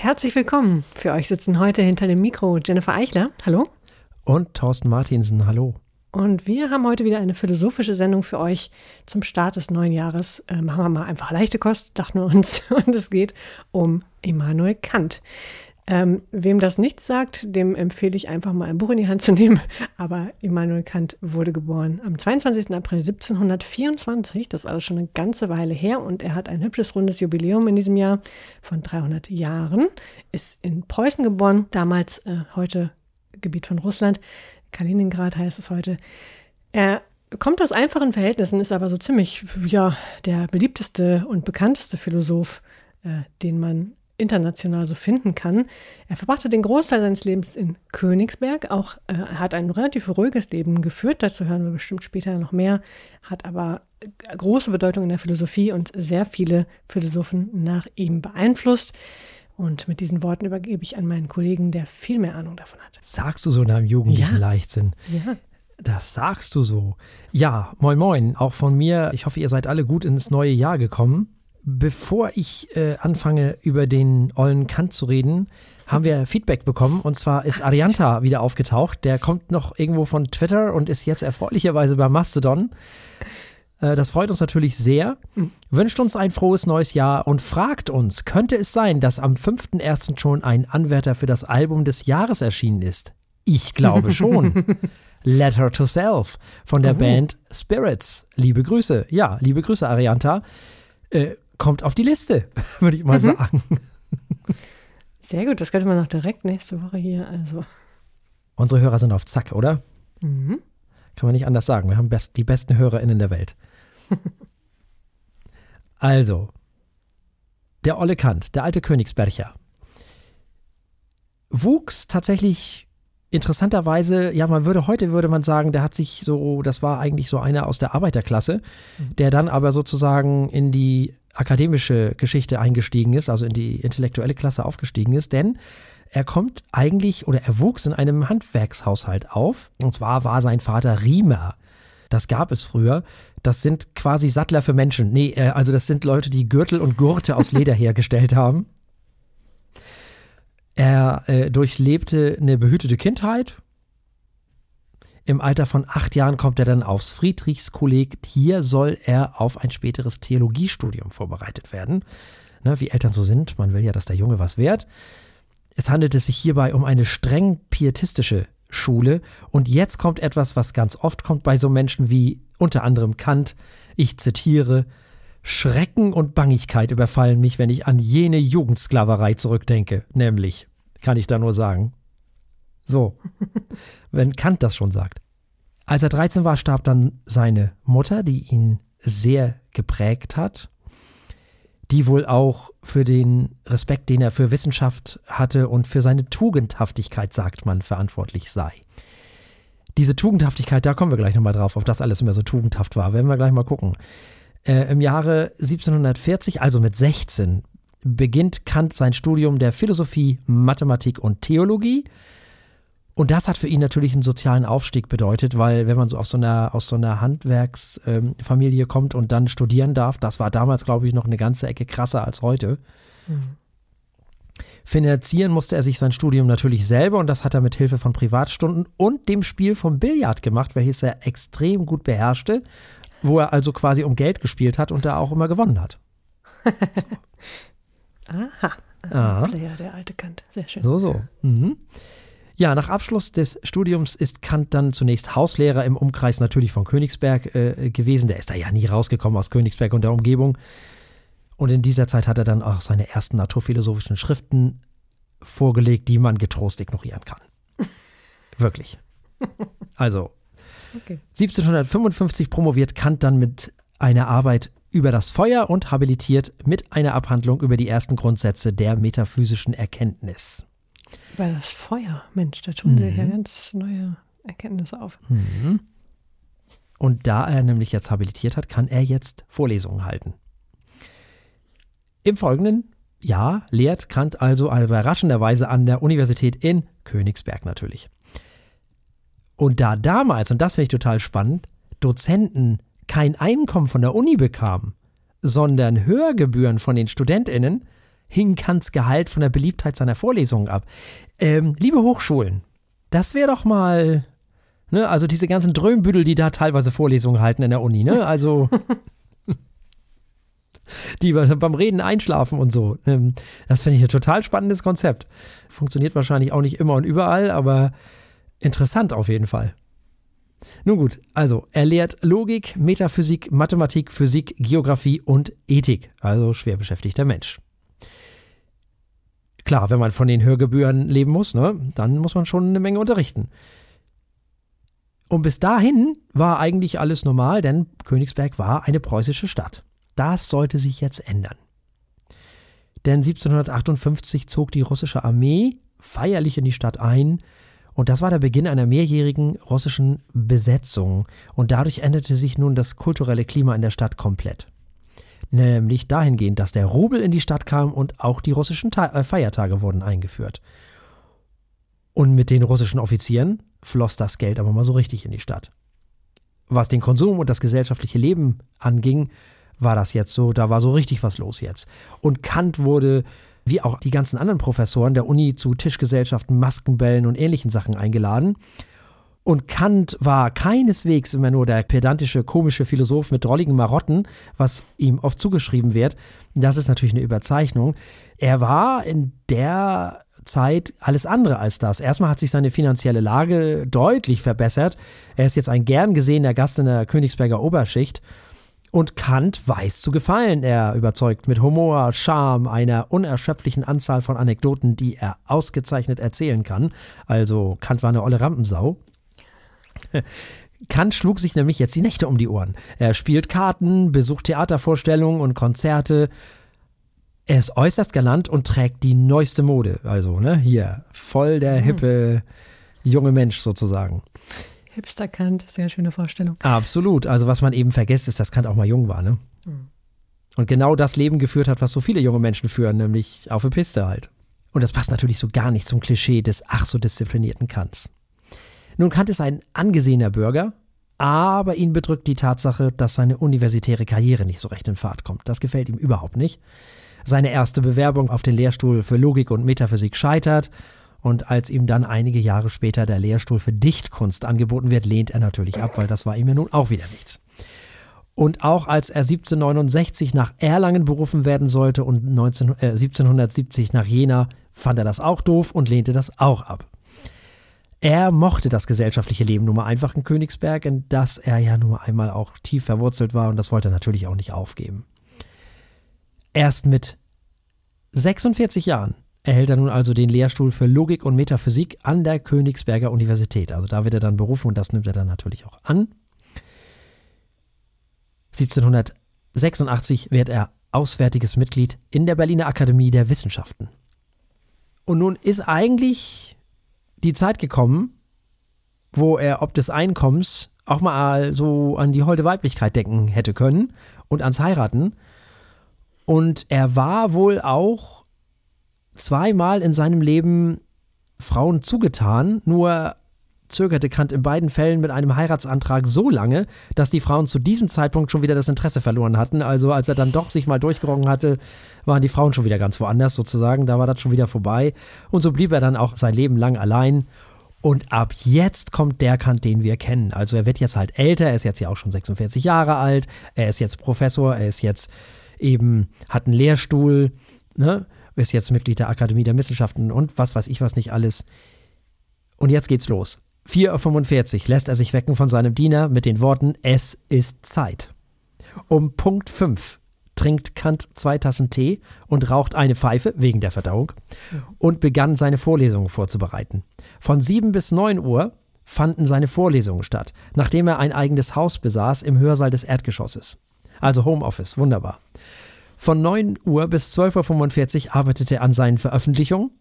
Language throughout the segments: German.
Herzlich willkommen. Für euch sitzen heute hinter dem Mikro Jennifer Eichler. Hallo. Und Thorsten Martinsen. Hallo. Und wir haben heute wieder eine philosophische Sendung für euch zum Start des neuen Jahres. Äh, machen wir mal einfach leichte Kost, dachten wir uns. Und es geht um Immanuel Kant. Ähm, wem das nichts sagt, dem empfehle ich einfach mal ein Buch in die Hand zu nehmen. Aber Immanuel Kant wurde geboren am 22. April 1724. Das ist also schon eine ganze Weile her. Und er hat ein hübsches rundes Jubiläum in diesem Jahr von 300 Jahren. Ist in Preußen geboren, damals äh, heute Gebiet von Russland. Kaliningrad heißt es heute. Er kommt aus einfachen Verhältnissen, ist aber so ziemlich ja, der beliebteste und bekannteste Philosoph, äh, den man international so finden kann. Er verbrachte den Großteil seines Lebens in Königsberg. Auch äh, er hat ein relativ ruhiges Leben geführt. Dazu hören wir bestimmt später noch mehr. Hat aber große Bedeutung in der Philosophie und sehr viele Philosophen nach ihm beeinflusst. Und mit diesen Worten übergebe ich an meinen Kollegen, der viel mehr Ahnung davon hat. Sagst du so in deinem jugendlichen Ja. Leichtsinn? Ja. Das sagst du so. Ja, moin moin, auch von mir. Ich hoffe, ihr seid alle gut ins neue Jahr gekommen. Bevor ich äh, anfange, über den ollen Kant zu reden, haben wir Feedback bekommen. Und zwar ist Arianta wieder aufgetaucht. Der kommt noch irgendwo von Twitter und ist jetzt erfreulicherweise bei Mastodon. Äh, das freut uns natürlich sehr. Wünscht uns ein frohes neues Jahr und fragt uns, könnte es sein, dass am 5.1. schon ein Anwärter für das Album des Jahres erschienen ist? Ich glaube schon. Letter to Self von der Oh. Band Spirits. Liebe Grüße. Ja, liebe Grüße, Arianta. Äh, kommt auf die Liste, würde ich mal sagen. Sehr gut, das könnte man noch direkt nächste Woche hier. Also. Unsere Hörer sind auf Zack, oder? Mhm. Kann man nicht anders sagen. Wir haben best, die besten HörerInnen der Welt. also, der Olle Kant, der alte Königsbercher, wuchs tatsächlich interessanterweise, ja, man würde heute würde man sagen, der hat sich so, das war eigentlich so einer aus der Arbeiterklasse, der dann aber sozusagen in die akademische Geschichte eingestiegen ist, also in die intellektuelle Klasse aufgestiegen ist, denn er kommt eigentlich oder er wuchs in einem Handwerkshaushalt auf. Und zwar war sein Vater Riemer. Das gab es früher. Das sind quasi Sattler für Menschen. Nee, äh, also das sind Leute, die Gürtel und Gurte aus Leder hergestellt haben. Er äh, durchlebte eine behütete Kindheit. Im Alter von acht Jahren kommt er dann aufs Friedrichskolleg. Hier soll er auf ein späteres Theologiestudium vorbereitet werden. Ne, wie Eltern so sind, man will ja, dass der Junge was wert. Es handelte sich hierbei um eine streng pietistische Schule. Und jetzt kommt etwas, was ganz oft kommt bei so Menschen wie unter anderem Kant. Ich zitiere: Schrecken und Bangigkeit überfallen mich, wenn ich an jene Jugendsklaverei zurückdenke. Nämlich, kann ich da nur sagen. So, wenn Kant das schon sagt. Als er 13 war, starb dann seine Mutter, die ihn sehr geprägt hat die wohl auch für den Respekt, den er für Wissenschaft hatte und für seine Tugendhaftigkeit, sagt man, verantwortlich sei. Diese Tugendhaftigkeit, da kommen wir gleich nochmal drauf, ob das alles immer so tugendhaft war, werden wir gleich mal gucken. Äh, Im Jahre 1740, also mit 16, beginnt Kant sein Studium der Philosophie, Mathematik und Theologie. Und das hat für ihn natürlich einen sozialen Aufstieg bedeutet, weil wenn man so aus so einer, aus so einer Handwerksfamilie kommt und dann studieren darf, das war damals, glaube ich, noch eine ganze Ecke krasser als heute. Finanzieren musste er sich sein Studium natürlich selber und das hat er mit Hilfe von Privatstunden und dem Spiel vom Billard gemacht, welches er extrem gut beherrschte, wo er also quasi um Geld gespielt hat und da auch immer gewonnen hat. Aha. Aha. Player, der alte Kant. Sehr schön. So, so. Mhm. Ja, nach Abschluss des Studiums ist Kant dann zunächst Hauslehrer im Umkreis natürlich von Königsberg äh, gewesen. Der ist da ja nie rausgekommen aus Königsberg und der Umgebung. Und in dieser Zeit hat er dann auch seine ersten naturphilosophischen Schriften vorgelegt, die man getrost ignorieren kann. Wirklich. Also, Okay. 1755 promoviert Kant dann mit einer Arbeit über das Feuer und habilitiert mit einer Abhandlung über die ersten Grundsätze der metaphysischen Erkenntnis. Weil das Feuer, Mensch, da tun sich ja Mhm. ganz neue Erkenntnisse auf. Und da er nämlich jetzt habilitiert hat, kann er jetzt Vorlesungen halten. Im Folgenden Jahr lehrt Kant also überraschenderweise an der Universität in Königsberg natürlich. Und da damals, und das finde ich total spannend, Dozenten kein Einkommen von der Uni bekamen, sondern Hörgebühren von den StudentInnen, hing Kants Gehalt von der Beliebtheit seiner Vorlesungen ab. Ähm, liebe Hochschulen, das wäre doch mal, ne, also diese ganzen Drömbüdel, die da teilweise Vorlesungen halten in der Uni, ne, also die beim Reden einschlafen und so. Ähm, das finde ich ein total spannendes Konzept. Funktioniert wahrscheinlich auch nicht immer und überall, aber interessant auf jeden Fall. Nun gut, also er lehrt Logik, Metaphysik, Mathematik, Physik, Geographie und Ethik, also schwer beschäftigter Mensch. Klar, wenn man von den Hörgebühren leben muss, ne, dann muss man schon eine Menge unterrichten. Und bis dahin war eigentlich alles normal, denn Königsberg war eine preußische Stadt. Das sollte sich jetzt ändern. Denn 1758 zog die russische Armee feierlich in die Stadt ein, und das war der Beginn einer mehrjährigen russischen Besetzung. Und dadurch änderte sich nun das kulturelle Klima in der Stadt komplett. Nämlich dahingehend, dass der Rubel in die Stadt kam und auch die russischen Ta äh, Feiertage wurden eingeführt. Und mit den russischen Offizieren floss das Geld aber mal so richtig in die Stadt. Was den Konsum und das gesellschaftliche Leben anging, war das jetzt so, da war so richtig was los jetzt. Und Kant wurde wie auch die ganzen anderen Professoren der Uni zu Tischgesellschaften, Maskenbällen und ähnlichen Sachen eingeladen. Und Kant war keineswegs immer nur der pedantische, komische Philosoph mit drolligen Marotten, was ihm oft zugeschrieben wird. Das ist natürlich eine Überzeichnung. Er war in der Zeit alles andere als das. Erstmal hat sich seine finanzielle Lage deutlich verbessert. Er ist jetzt ein gern gesehener Gast in der Königsberger Oberschicht und Kant weiß zu gefallen. Er überzeugt mit Humor, Charme, einer unerschöpflichen Anzahl von Anekdoten, die er ausgezeichnet erzählen kann. Also Kant war eine olle Rampensau. Kant schlug sich nämlich jetzt die Nächte um die Ohren. Er spielt Karten, besucht Theatervorstellungen und Konzerte. Er ist äußerst galant und trägt die neueste Mode. Also, ne, hier, voll der mhm. hippe junge Mensch sozusagen. Hipster Kant, sehr schöne Vorstellung. Absolut. Also was man eben vergisst, ist, dass Kant auch mal jung war, ne? Mhm. Und genau das Leben geführt hat, was so viele junge Menschen führen, nämlich auf der Piste halt. Und das passt natürlich so gar nicht zum Klischee des ach so disziplinierten Kants. Nun, Kant ist ein angesehener Bürger, aber ihn bedrückt die Tatsache, dass seine universitäre Karriere nicht so recht in Fahrt kommt. Das gefällt ihm überhaupt nicht. Seine erste Bewerbung auf den Lehrstuhl für Logik und Metaphysik scheitert und als ihm dann einige Jahre später der Lehrstuhl für Dichtkunst angeboten wird, lehnt er natürlich ab, weil das war ihm ja nun auch wieder nichts. Und auch als er 1769 nach Erlangen berufen werden sollte und 19, äh, 1770 nach Jena, fand er das auch doof und lehnte das auch ab. Er mochte das gesellschaftliche Leben nun mal einfach in Königsberg, in das er ja nun einmal auch tief verwurzelt war und das wollte er natürlich auch nicht aufgeben. Erst mit 46 Jahren erhält er nun also den Lehrstuhl für Logik und Metaphysik an der Königsberger Universität. Also da wird er dann berufen und das nimmt er dann natürlich auch an. 1786 wird er auswärtiges Mitglied in der Berliner Akademie der Wissenschaften. Und nun ist eigentlich die Zeit gekommen, wo er ob des Einkommens auch mal so an die holde Weiblichkeit denken hätte können und ans Heiraten. Und er war wohl auch zweimal in seinem Leben Frauen zugetan, nur zögerte Kant in beiden Fällen mit einem Heiratsantrag so lange, dass die Frauen zu diesem Zeitpunkt schon wieder das Interesse verloren hatten. Also als er dann doch sich mal durchgerungen hatte, waren die Frauen schon wieder ganz woanders sozusagen. Da war das schon wieder vorbei. Und so blieb er dann auch sein Leben lang allein. Und ab jetzt kommt der Kant, den wir kennen. Also er wird jetzt halt älter, er ist jetzt ja auch schon 46 Jahre alt, er ist jetzt Professor, er ist jetzt eben, hat einen Lehrstuhl, ne? ist jetzt Mitglied der Akademie der Wissenschaften und was weiß ich was nicht alles. Und jetzt geht's los. 4.45 Uhr lässt er sich wecken von seinem Diener mit den Worten Es ist Zeit. Um Punkt 5 trinkt Kant zwei Tassen Tee und raucht eine Pfeife wegen der Verdauung und begann seine Vorlesungen vorzubereiten. Von 7 bis 9 Uhr fanden seine Vorlesungen statt, nachdem er ein eigenes Haus besaß im Hörsaal des Erdgeschosses. Also Homeoffice, wunderbar. Von 9 Uhr bis 12.45 Uhr arbeitete er an seinen Veröffentlichungen.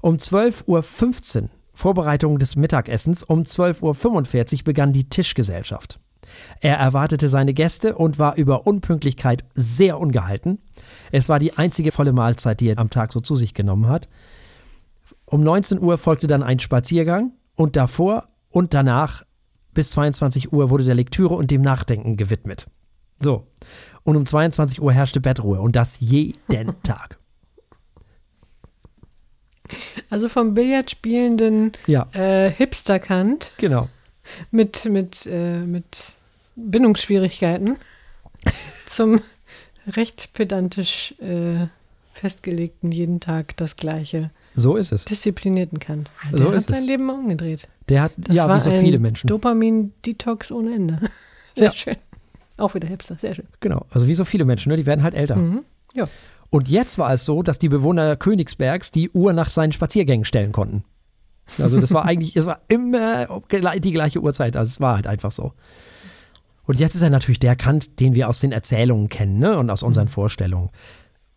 Um 12.15 Uhr Vorbereitung des Mittagessens. Um 12.45 Uhr begann die Tischgesellschaft. Er erwartete seine Gäste und war über Unpünktlichkeit sehr ungehalten. Es war die einzige volle Mahlzeit, die er am Tag so zu sich genommen hat. Um 19 Uhr folgte dann ein Spaziergang und davor und danach bis 22 Uhr wurde der Lektüre und dem Nachdenken gewidmet. So und um 22 Uhr herrschte Bettruhe und das jeden Tag. Also vom Billard spielenden Ja, äh, Hipster-Kant genau. mit, mit, äh, mit Bindungsschwierigkeiten zum recht pedantisch äh, festgelegten, jeden Tag das gleiche, So ist es. disziplinierten Kant. Der So hat ist es. sein Leben umgedreht. Der hat, Das ja, wie so viele Menschen. Dopamin-Detox ohne Ende. Sehr Ja. schön. Auch wieder Hipster, sehr schön. Genau, also wie so viele Menschen, ne? die werden halt älter. Mhm. Und jetzt war es so, dass die Bewohner Königsbergs die Uhr nach seinen Spaziergängen stellen konnten. Also das war eigentlich, es war immer die gleiche Uhrzeit, also es war halt einfach so. Und jetzt ist er natürlich der Kant, den wir aus den Erzählungen kennen ne? und aus unseren Vorstellungen.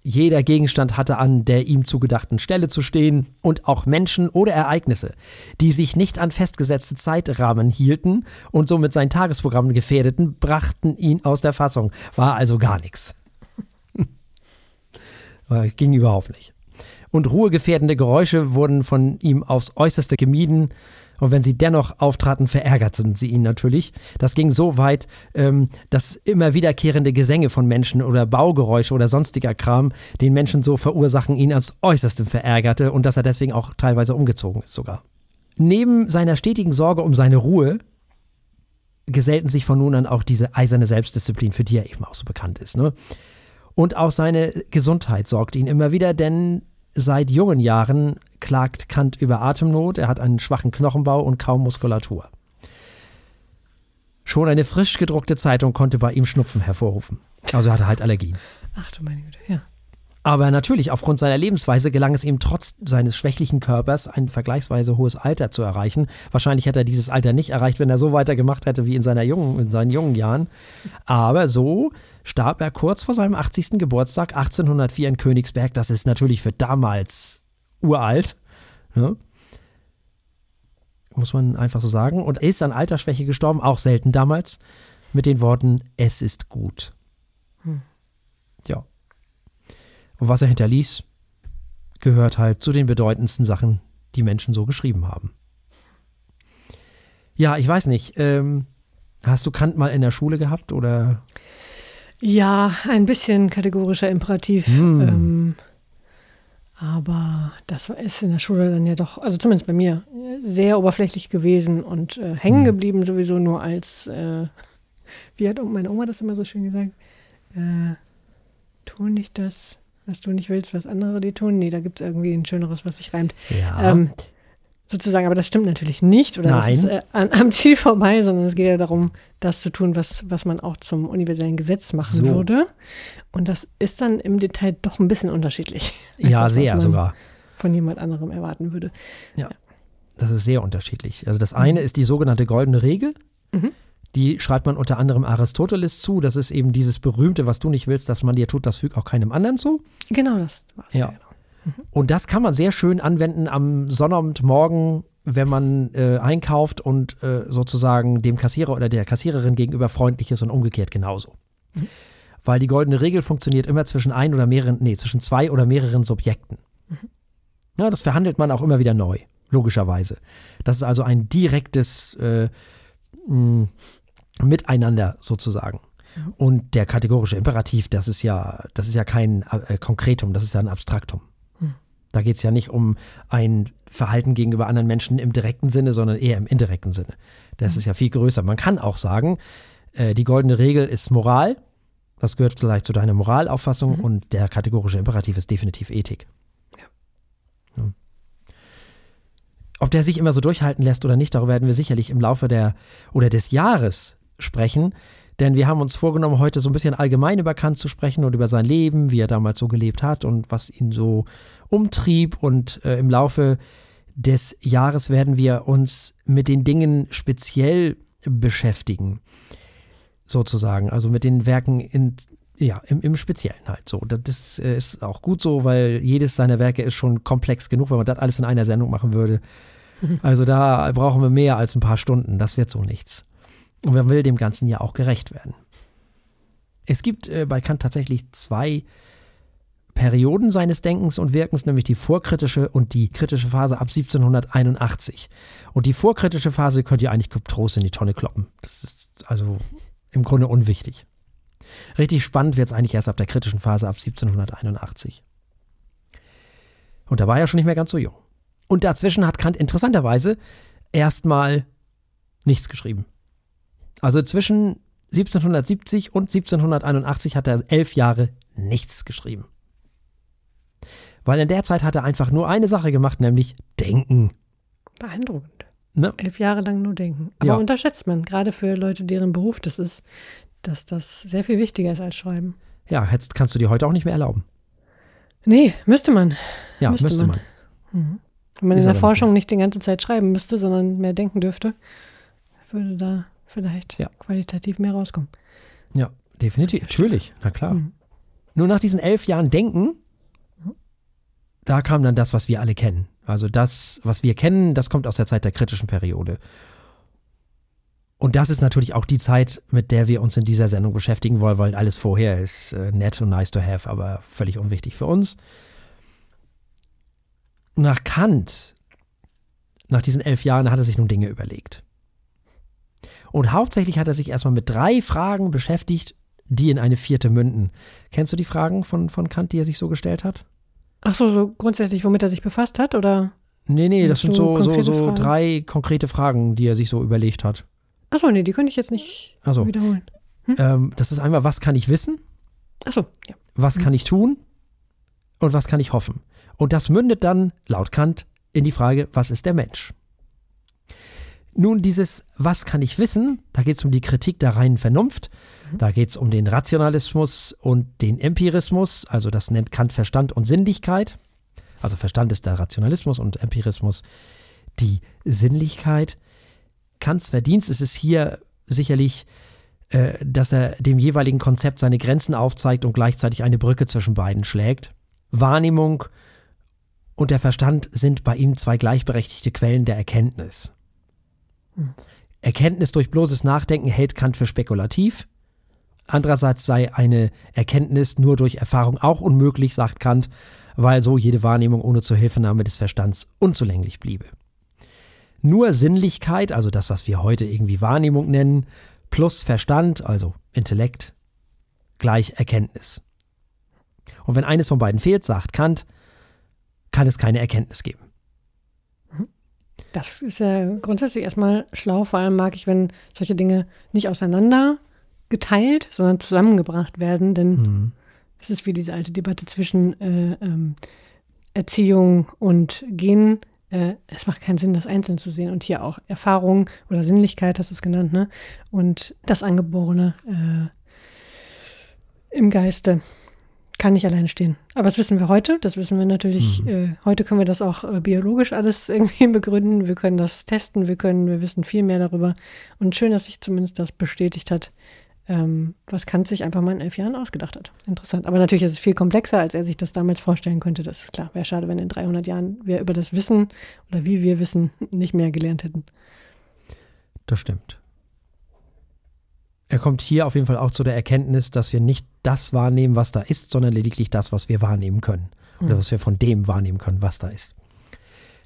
Jeder Gegenstand hatte an der ihm zugedachten Stelle zu stehen und auch Menschen oder Ereignisse, die sich nicht an festgesetzte Zeitrahmen hielten und somit sein Tagesprogramm gefährdeten, brachten ihn aus der Fassung. War also gar nichts. Äh, Ging überhaupt nicht. Und ruhegefährdende Geräusche wurden von ihm aufs Äußerste gemieden. Und wenn sie dennoch auftraten, verärgerten sie ihn natürlich. Das ging so weit, ähm, dass immer wiederkehrende Gesänge von Menschen oder Baugeräusche oder sonstiger Kram den Menschen so verursachen, ihn ans Äußerste verärgerte und dass er deswegen auch teilweise umgezogen ist sogar. Neben seiner stetigen Sorge um seine Ruhe gesellten sich von nun an auch diese eiserne Selbstdisziplin, für die er eben auch so bekannt ist. Ne? Und auch seine Gesundheit sorgt ihn immer wieder, denn seit jungen Jahren klagt Kant über Atemnot, er hat einen schwachen Knochenbau und kaum Muskulatur. Schon eine frisch gedruckte Zeitung konnte bei ihm Schnupfen hervorrufen. Also er hatte halt Allergien. Ach du meine Güte, ja. Aber natürlich, aufgrund seiner Lebensweise gelang es ihm trotz seines schwächlichen Körpers ein vergleichsweise hohes Alter zu erreichen. Wahrscheinlich hätte er dieses Alter nicht erreicht, wenn er so weitergemacht hätte wie in, seiner jungen, in seinen jungen Jahren. Aber so starb er kurz vor seinem 80. Geburtstag 1804 in Königsberg. Das ist natürlich für damals uralt. Ne? Muss man einfach so sagen. Und er ist an Altersschwäche gestorben, auch selten damals, mit den Worten, es ist gut. Ja. Und was er hinterließ, gehört halt zu den bedeutendsten Sachen, die Menschen so geschrieben haben. Ja, ich weiß nicht. Ähm, hast du Kant mal in der Schule gehabt oder? Ja, ein bisschen kategorischer Imperativ. Hm. Ähm, aber das war- ist in der Schule dann ja doch, also zumindest bei mir, sehr oberflächlich gewesen und äh, hängen Hm. geblieben sowieso nur als, äh, wie hat meine Oma das immer so schön gesagt, äh, tu nicht das, was du nicht willst, was andere dir tun. Nee, da gibt es irgendwie ein schöneres, was sich reimt. Ja. Ähm, sozusagen, aber das stimmt natürlich nicht oder Nein. das ist äh, an, am Ziel vorbei, sondern es geht ja darum, das zu tun, was, was man auch zum universellen Gesetz machen So. würde. Und das ist dann im Detail doch ein bisschen unterschiedlich. ja, das, was sehr sogar. Von jemand anderem erwarten würde. Das ist sehr unterschiedlich. Also das eine ist die sogenannte goldene Regel. Mhm. Die schreibt man unter anderem Aristoteles zu. Das ist eben dieses berühmte, was du nicht willst, dass man dir tut, das fügt auch keinem anderen zu. Genau, das war's. Ja. Und das kann man sehr schön anwenden am Sonnabendmorgen, wenn man äh, einkauft und äh, sozusagen dem Kassierer oder der Kassiererin gegenüber freundlich ist und umgekehrt genauso. Weil die goldene Regel funktioniert immer zwischen ein oder mehreren, nee, zwischen zwei oder mehreren Subjekten. Ja, das verhandelt man auch immer wieder neu, logischerweise. Das ist also ein direktes äh, mh, Miteinander sozusagen. Und der kategorische Imperativ, das ist ja, das ist ja kein äh, Konkretum, das ist ja ein Abstraktum. Da geht es ja nicht um ein Verhalten gegenüber anderen Menschen im direkten Sinne, sondern eher im indirekten Sinne. Das ist ja viel größer. Man kann auch sagen, äh, die goldene Regel ist Moral. Das gehört vielleicht zu deiner Moralauffassung und der kategorische Imperativ ist definitiv Ethik. Ja. Ob der sich immer so durchhalten lässt oder nicht, darüber werden wir sicherlich im Laufe der oder des Jahres sprechen. Denn wir haben uns vorgenommen, heute so ein bisschen allgemein über Kant zu sprechen und über sein Leben, wie er damals so gelebt hat und was ihn so umtrieb. Und äh, im Laufe des Jahres werden wir uns mit den Dingen speziell beschäftigen, sozusagen. Also mit den Werken in, ja, im, im Speziellen halt so. Das, äh, ist auch gut so, weil jedes seiner Werke ist schon komplex genug, wenn man das alles in einer Sendung machen würde. Also da brauchen wir mehr als ein paar Stunden. Das wird so nichts. Und man will dem Ganzen ja auch gerecht werden. Es gibt äh, bei Kant tatsächlich zwei Perioden seines Denkens und Wirkens, nämlich die vorkritische und die kritische Phase ab 1781. Und die vorkritische Phase könnt ihr eigentlich Trost in die Tonne kloppen. Das ist also im Grunde unwichtig. Richtig spannend wird es eigentlich erst ab der kritischen Phase ab 1781. Und da war er schon nicht mehr ganz so jung. Und dazwischen hat Kant interessanterweise erstmal nichts geschrieben. Also zwischen 1770 und 1781 hat er elf Jahre nichts geschrieben. Weil in der Zeit hat er einfach nur eine Sache gemacht, nämlich denken. Beeindruckend. Ne? Elf Jahre lang nur denken. Aber Ja. unterschätzt man, gerade für Leute, deren Beruf das ist, dass das sehr viel wichtiger ist als Schreiben. Ja, jetzt kannst du dir heute auch nicht mehr erlauben. Nee, müsste man. Ja, Müsste müsste, man. man. Wenn man Ist in der Forschung nicht die ganze Zeit schreiben müsste, sondern mehr denken dürfte, würde da vielleicht Ja. qualitativ mehr rauskommen. Ja, definitiv. Natürlich, na klar. Mhm. Nur nach diesen elf Jahren Denken, da kam dann das, was wir alle kennen. Also das, was wir kennen, das kommt aus der Zeit der kritischen Periode. Und das ist natürlich auch die Zeit, mit der wir uns in dieser Sendung beschäftigen wollen, weil alles vorher ist äh, nett und nice to have, aber völlig unwichtig für uns. Nach Kant, nach diesen elf Jahren, hat er sich nun Dinge überlegt. Und hauptsächlich hat er sich erstmal mit drei Fragen beschäftigt, die in eine vierte münden. Kennst du die Fragen von, von Kant, die er sich so gestellt hat? Ach so, so grundsätzlich, womit er sich befasst hat, oder? Nee, nee, das sind So so, so, so Fragen? drei konkrete Fragen, die er sich so überlegt hat. Ach so, nee, die könnte ich jetzt nicht Also, wiederholen. ähm, das ist einmal, was kann ich wissen? Ach so, ja. Was Mhm. kann ich tun? Und was kann ich hoffen? Und das mündet dann, laut Kant, in die Frage, was ist der Mensch? Nun, dieses Was kann ich wissen, da geht es um die Kritik der reinen Vernunft, da geht es um den Rationalismus und den Empirismus, also das nennt Kant Verstand und Sinnlichkeit. Also Verstand ist der Rationalismus und Empirismus die Sinnlichkeit. Kants Verdienst ist es hier sicherlich, äh, dass er dem jeweiligen Konzept seine Grenzen aufzeigt und gleichzeitig eine Brücke zwischen beiden schlägt. Wahrnehmung und der Verstand sind bei ihm zwei gleichberechtigte Quellen der Erkenntnis. Erkenntnis durch bloßes Nachdenken hält Kant für spekulativ. Andererseits sei eine Erkenntnis nur durch Erfahrung auch unmöglich, sagt Kant, weil so jede Wahrnehmung ohne Zuhilfenahme des Verstands unzulänglich bliebe. Nur Sinnlichkeit, also das, was wir heute irgendwie Wahrnehmung nennen, plus Verstand, also Intellekt, gleich Erkenntnis. Und wenn eines von beiden fehlt, sagt Kant, kann es keine Erkenntnis geben. Das ist ja grundsätzlich erstmal schlau. Vor allem mag ich, wenn solche Dinge nicht auseinander geteilt, sondern zusammengebracht werden. Denn Mhm. es ist wie diese alte Debatte zwischen äh, ähm, Erziehung und Genen. Äh, es macht keinen Sinn, das einzeln zu sehen. Und hier auch Erfahrung oder Sinnlichkeit, hast du es genannt, ne? Und das Angeborene äh, im Geiste kann nicht alleine stehen. Aber das wissen wir heute. Das wissen wir natürlich. Mhm. Äh, heute können wir das auch äh, biologisch alles irgendwie begründen. Wir können das testen. Wir können, wir wissen viel mehr darüber. Und schön, dass sich zumindest das bestätigt hat, ähm, was Kant sich einfach mal in elf Jahren ausgedacht hat. Interessant. Aber natürlich ist es viel komplexer, als er sich das damals vorstellen könnte. Das ist klar. Wäre schade, wenn in 300 Jahren wir über das Wissen oder wie wir wissen nicht mehr gelernt hätten. Das stimmt. Er kommt hier auf jeden Fall auch zu der Erkenntnis, dass wir nicht das wahrnehmen, was da ist, sondern lediglich das, was wir wahrnehmen können. Oder Mhm. was wir von dem wahrnehmen können, was da ist.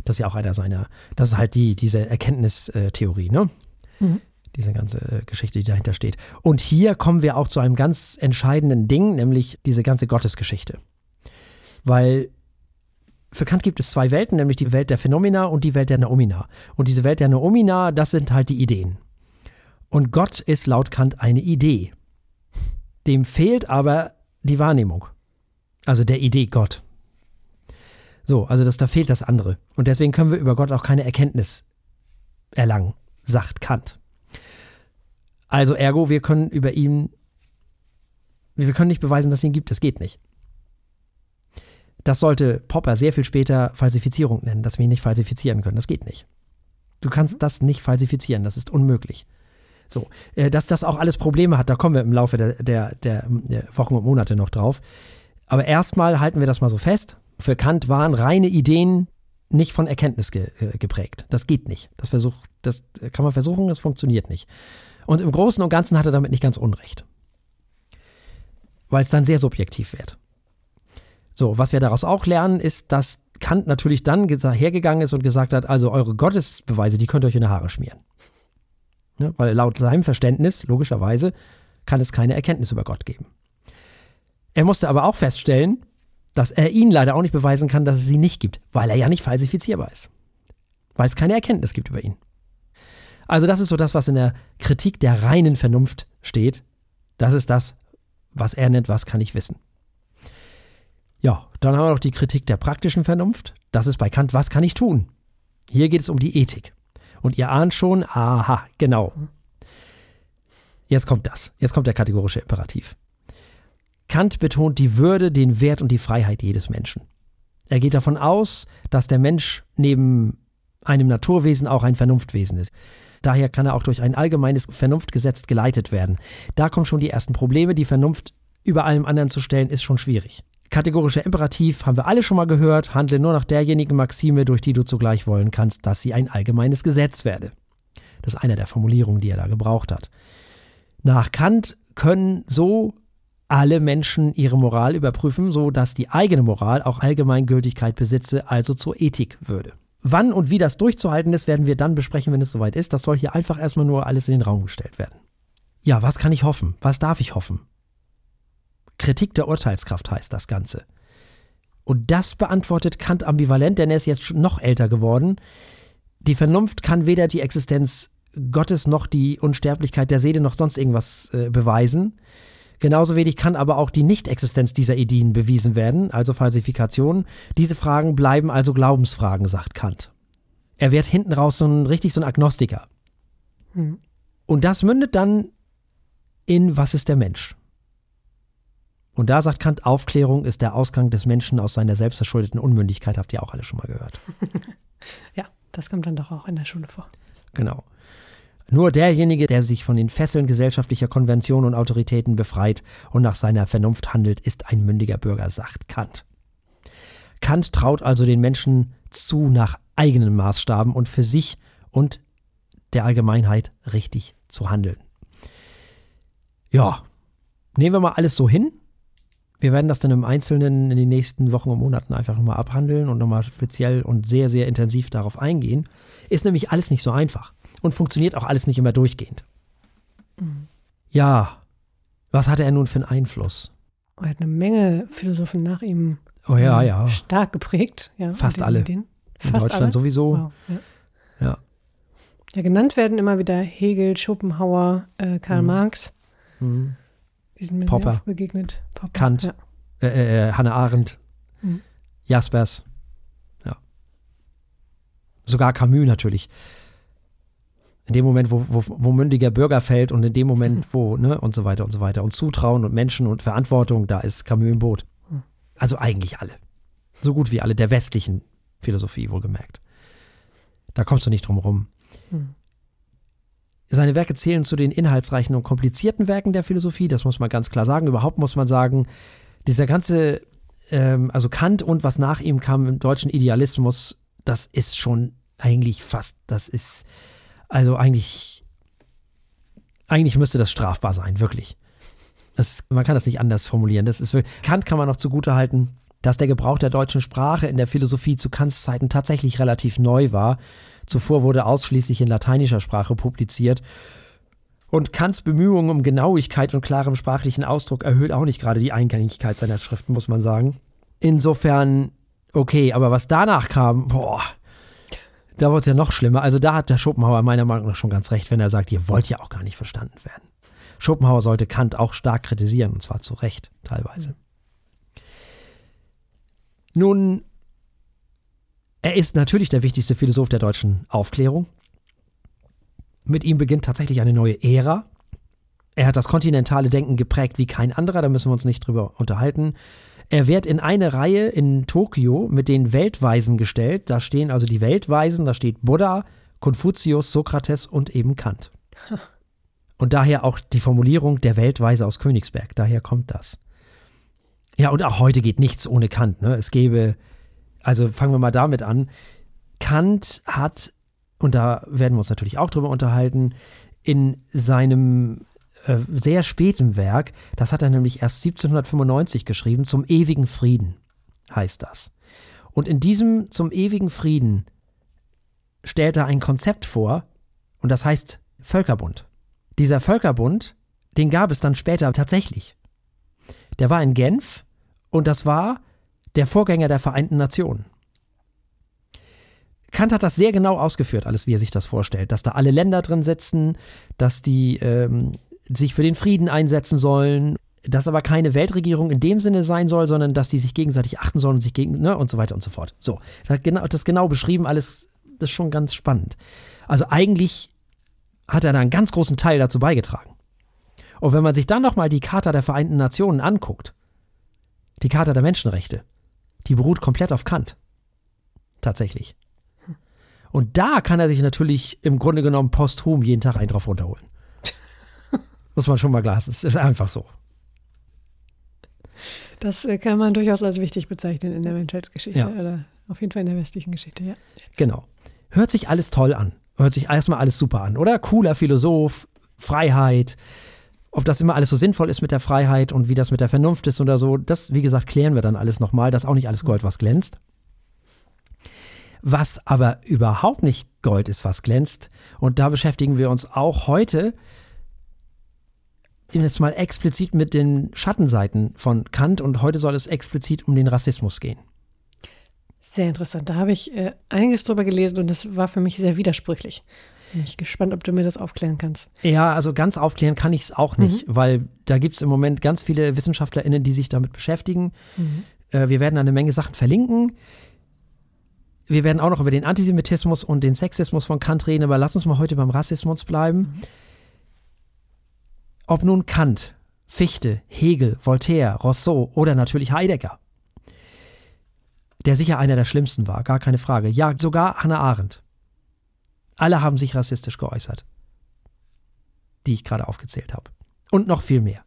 Das ist ja auch einer seiner, das ist halt die, diese Erkenntnistheorie, ne? Mhm. Diese ganze äh, Geschichte, die dahinter steht. Und hier kommen wir auch zu einem ganz entscheidenden Ding, nämlich diese ganze Gottesgeschichte. Weil für Kant gibt es zwei Welten, nämlich die Welt der Phänomena und die Welt der Noumena. Und diese Welt der Noumena, das sind halt die Ideen. Und Gott ist laut Kant eine Idee. Dem fehlt aber die Wahrnehmung. Also der Idee Gott. So, also das, da fehlt das andere. Und deswegen können wir über Gott auch keine Erkenntnis erlangen, sagt Kant. Also ergo, wir können über ihn, wir können nicht beweisen, dass es ihn gibt. Das geht nicht. Das sollte Popper sehr viel später Falsifizierung nennen, dass wir ihn nicht falsifizieren können. Das geht nicht. Du kannst das nicht falsifizieren, das ist unmöglich. So, äh, dass das auch alles Probleme hat, da kommen wir im Laufe der, der, der, der Wochen und Monate noch drauf. Aber erstmal halten wir das mal so fest. Für Kant waren reine Ideen nicht von Erkenntnis ge, äh, geprägt. Das geht nicht. Das, versucht, das kann man versuchen, das funktioniert nicht. Und im Großen und Ganzen hat er damit nicht ganz unrecht. Weil es dann sehr subjektiv wird. So, was wir daraus auch lernen, ist, dass Kant natürlich dann hergegangen ist und gesagt hat, also eure Gottesbeweise, die könnt ihr euch in die Haare schmieren. Ne? Weil laut seinem Verständnis, logischerweise, kann es keine Erkenntnis über Gott geben. Er musste aber auch feststellen, dass er ihnen leider auch nicht beweisen kann, dass es sie nicht gibt, weil er ja nicht falsifizierbar ist. weil es keine Erkenntnis gibt über ihn. Also das ist so das, was in der Kritik der reinen Vernunft steht. Das ist das, was er nennt, was kann ich wissen. Ja, dann haben wir noch die Kritik der praktischen Vernunft. Das ist bei Kant, was kann ich tun? Hier geht es um die Ethik. Und ihr ahnt schon, aha, genau. Jetzt kommt das. Jetzt kommt der kategorische Imperativ. Kant betont die Würde, den Wert und die Freiheit jedes Menschen. Er geht davon aus, dass der Mensch neben einem Naturwesen auch ein Vernunftwesen ist. Daher kann er auch durch ein allgemeines Vernunftgesetz geleitet werden. Da kommen schon die ersten Probleme. Die Vernunft über allem anderen zu stellen, ist schon schwierig. Kategorischer Imperativ haben wir alle schon mal gehört, handle nur nach derjenigen Maxime, durch die du zugleich wollen kannst, dass sie ein allgemeines Gesetz werde. Das ist eine der Formulierungen, die er da gebraucht hat. Nach Kant können so alle Menschen ihre Moral überprüfen, so dass die eigene Moral auch Allgemeingültigkeit besitze, also zur Ethik würde. Wann und wie das durchzuhalten ist, werden wir dann besprechen, wenn es soweit ist. Das soll hier einfach erstmal nur alles in den Raum gestellt werden. Ja, was kann ich hoffen? Was darf ich hoffen? Kritik der Urteilskraft heißt das Ganze. Und das beantwortet Kant ambivalent, denn er ist jetzt noch älter geworden. Die Vernunft kann weder die Existenz Gottes noch die Unsterblichkeit der Seele noch sonst irgendwas äh, beweisen. Genauso wenig kann aber auch die Nichtexistenz dieser Ideen bewiesen werden, also Falsifikationen. Diese Fragen bleiben also Glaubensfragen, sagt Kant. Er wird hinten raus so ein, richtig so ein Agnostiker. Hm. Und das mündet dann in Was ist der Mensch? Und da sagt Kant, Aufklärung ist der Ausgang des Menschen aus seiner selbstverschuldeten Unmündigkeit, habt ihr auch alle schon mal gehört. ja, das kommt dann doch auch in der Schule vor. Genau. Nur derjenige, der sich von den Fesseln gesellschaftlicher Konventionen und Autoritäten befreit und nach seiner Vernunft handelt, ist ein mündiger Bürger, sagt Kant. Kant traut also den Menschen zu, nach eigenen Maßstaben und für sich und der Allgemeinheit richtig zu handeln. Ja, nehmen wir mal alles so hin. Wir werden das dann im Einzelnen in den nächsten Wochen und Monaten einfach nochmal abhandeln und nochmal speziell und sehr, sehr intensiv darauf eingehen. Ist nämlich alles nicht so einfach und funktioniert auch alles nicht immer durchgehend. Mhm. Ja, was hatte er nun für einen Einfluss? Er hat eine Menge Philosophen nach ihm oh, ja, ähm, ja. stark geprägt. Ja, Fast alle. In Deutschland alle? sowieso. Wow, ja. ja. Ja, genannt werden immer wieder Hegel, Schopenhauer, äh, Karl mhm. Marx. Mhm. Die sind mir Popper. sehr begegnet. Popper, Kant, ja. äh, äh, äh, Hannah Arendt, mhm. Jaspers. Ja. Sogar Camus natürlich. In dem Moment, wo, wo, wo mündiger Bürger fällt und in dem Moment, wo, ne, und so weiter und so weiter. Und Zutrauen und Menschen und Verantwortung, da ist Camus im Boot. Mhm. Also eigentlich alle. So gut wie alle der westlichen Philosophie, wohlgemerkt. Da kommst du nicht drum rum. Mhm. Seine Werke zählen zu den inhaltsreichen und komplizierten Werken der Philosophie, das muss man ganz klar sagen. Überhaupt muss man sagen, dieser ganze, ähm, also Kant und was nach ihm kam im deutschen Idealismus, das ist schon eigentlich fast, das ist, also eigentlich, eigentlich müsste das strafbar sein, wirklich. Das, man kann das nicht anders formulieren. Das ist, Kant kann man noch zugute halten, dass der Gebrauch der deutschen Sprache in der Philosophie zu Kants Zeiten tatsächlich relativ neu war. Zuvor wurde ausschließlich in lateinischer Sprache publiziert. Und Kants Bemühungen um Genauigkeit und klarem sprachlichen Ausdruck erhöht auch nicht gerade die Eingängigkeit seiner Schriften, muss man sagen. Insofern, okay, aber was danach kam, boah, da wurde es ja noch schlimmer. Also da hat der Schopenhauer meiner Meinung nach schon ganz recht, wenn er sagt, ihr wollt ja auch gar nicht verstanden werden. Schopenhauer sollte Kant auch stark kritisieren, und zwar zu Recht teilweise. Nun, er ist natürlich der wichtigste Philosoph der deutschen Aufklärung. Mit ihm beginnt tatsächlich eine neue Ära. Er hat das kontinentale Denken geprägt wie kein anderer, da müssen wir uns nicht drüber unterhalten. Er wird in eine Reihe in Tokio mit den Weltweisen gestellt. Da stehen also die Weltweisen, da steht Buddha, Konfuzius, Sokrates und eben Kant. Und daher auch die Formulierung der Weltweise aus Königsberg, daher kommt das. Ja, und auch heute geht nichts ohne Kant. Ne? Es gäbe, also fangen wir mal damit an. Kant hat, und da werden wir uns natürlich auch drüber unterhalten, in seinem äh, sehr späten Werk, das hat er nämlich erst 1795 geschrieben, zum ewigen Frieden heißt das. Und in diesem zum ewigen Frieden stellt er ein Konzept vor, und das heißt Völkerbund. Dieser Völkerbund, den gab es dann später tatsächlich. Der war in Genf und das war der Vorgänger der Vereinten Nationen. Kant hat das sehr genau ausgeführt, alles wie er sich das vorstellt, dass da alle Länder drin sitzen, dass die ähm, sich für den Frieden einsetzen sollen, dass aber keine Weltregierung in dem Sinne sein soll, sondern dass die sich gegenseitig achten sollen und sich gegen, ne, und so weiter und so fort. So, das hat genau, das genau beschrieben, alles, das ist schon ganz spannend. Also eigentlich hat er da einen ganz großen Teil dazu beigetragen. Und wenn man sich dann nochmal die Charta der Vereinten Nationen anguckt, die Charta der Menschenrechte, die beruht komplett auf Kant. Tatsächlich. Und da kann er sich natürlich im Grunde genommen posthum jeden Tag einen drauf runterholen. Muss man schon mal klar, es ist einfach so. Das äh, kann man durchaus als wichtig bezeichnen in der Menschheitsgeschichte ja. oder auf jeden Fall in der westlichen Geschichte, ja. Genau. Hört sich alles toll an. Hört sich erstmal alles super an, oder? Cooler Philosoph, Freiheit. Ob das immer alles so sinnvoll ist mit der Freiheit und wie das mit der Vernunft ist oder so, das, wie gesagt, klären wir dann alles nochmal. Das ist auch nicht alles Gold, was glänzt. Was aber überhaupt nicht Gold ist, was glänzt, und da beschäftigen wir uns auch heute jetzt mal explizit mit den Schattenseiten von Kant und heute soll es explizit um den Rassismus gehen. Sehr interessant. Da habe ich äh, einiges drüber gelesen und das war für mich sehr widersprüchlich. Bin ich gespannt, ob du mir das aufklären kannst. Ja, also ganz aufklären kann ich es auch nicht, mhm. weil da gibt es im Moment ganz viele WissenschaftlerInnen, die sich damit beschäftigen. Mhm. Äh, wir werden eine Menge Sachen verlinken. Wir werden auch noch über den Antisemitismus und den Sexismus von Kant reden, aber lass uns mal heute beim Rassismus bleiben. Mhm. Ob nun Kant, Fichte, Hegel, Voltaire, Rousseau oder natürlich Heidegger, der sicher einer der schlimmsten war, gar keine Frage. Ja, sogar Hannah Arendt. Alle haben sich rassistisch geäußert, die ich gerade aufgezählt habe. Und noch viel mehr.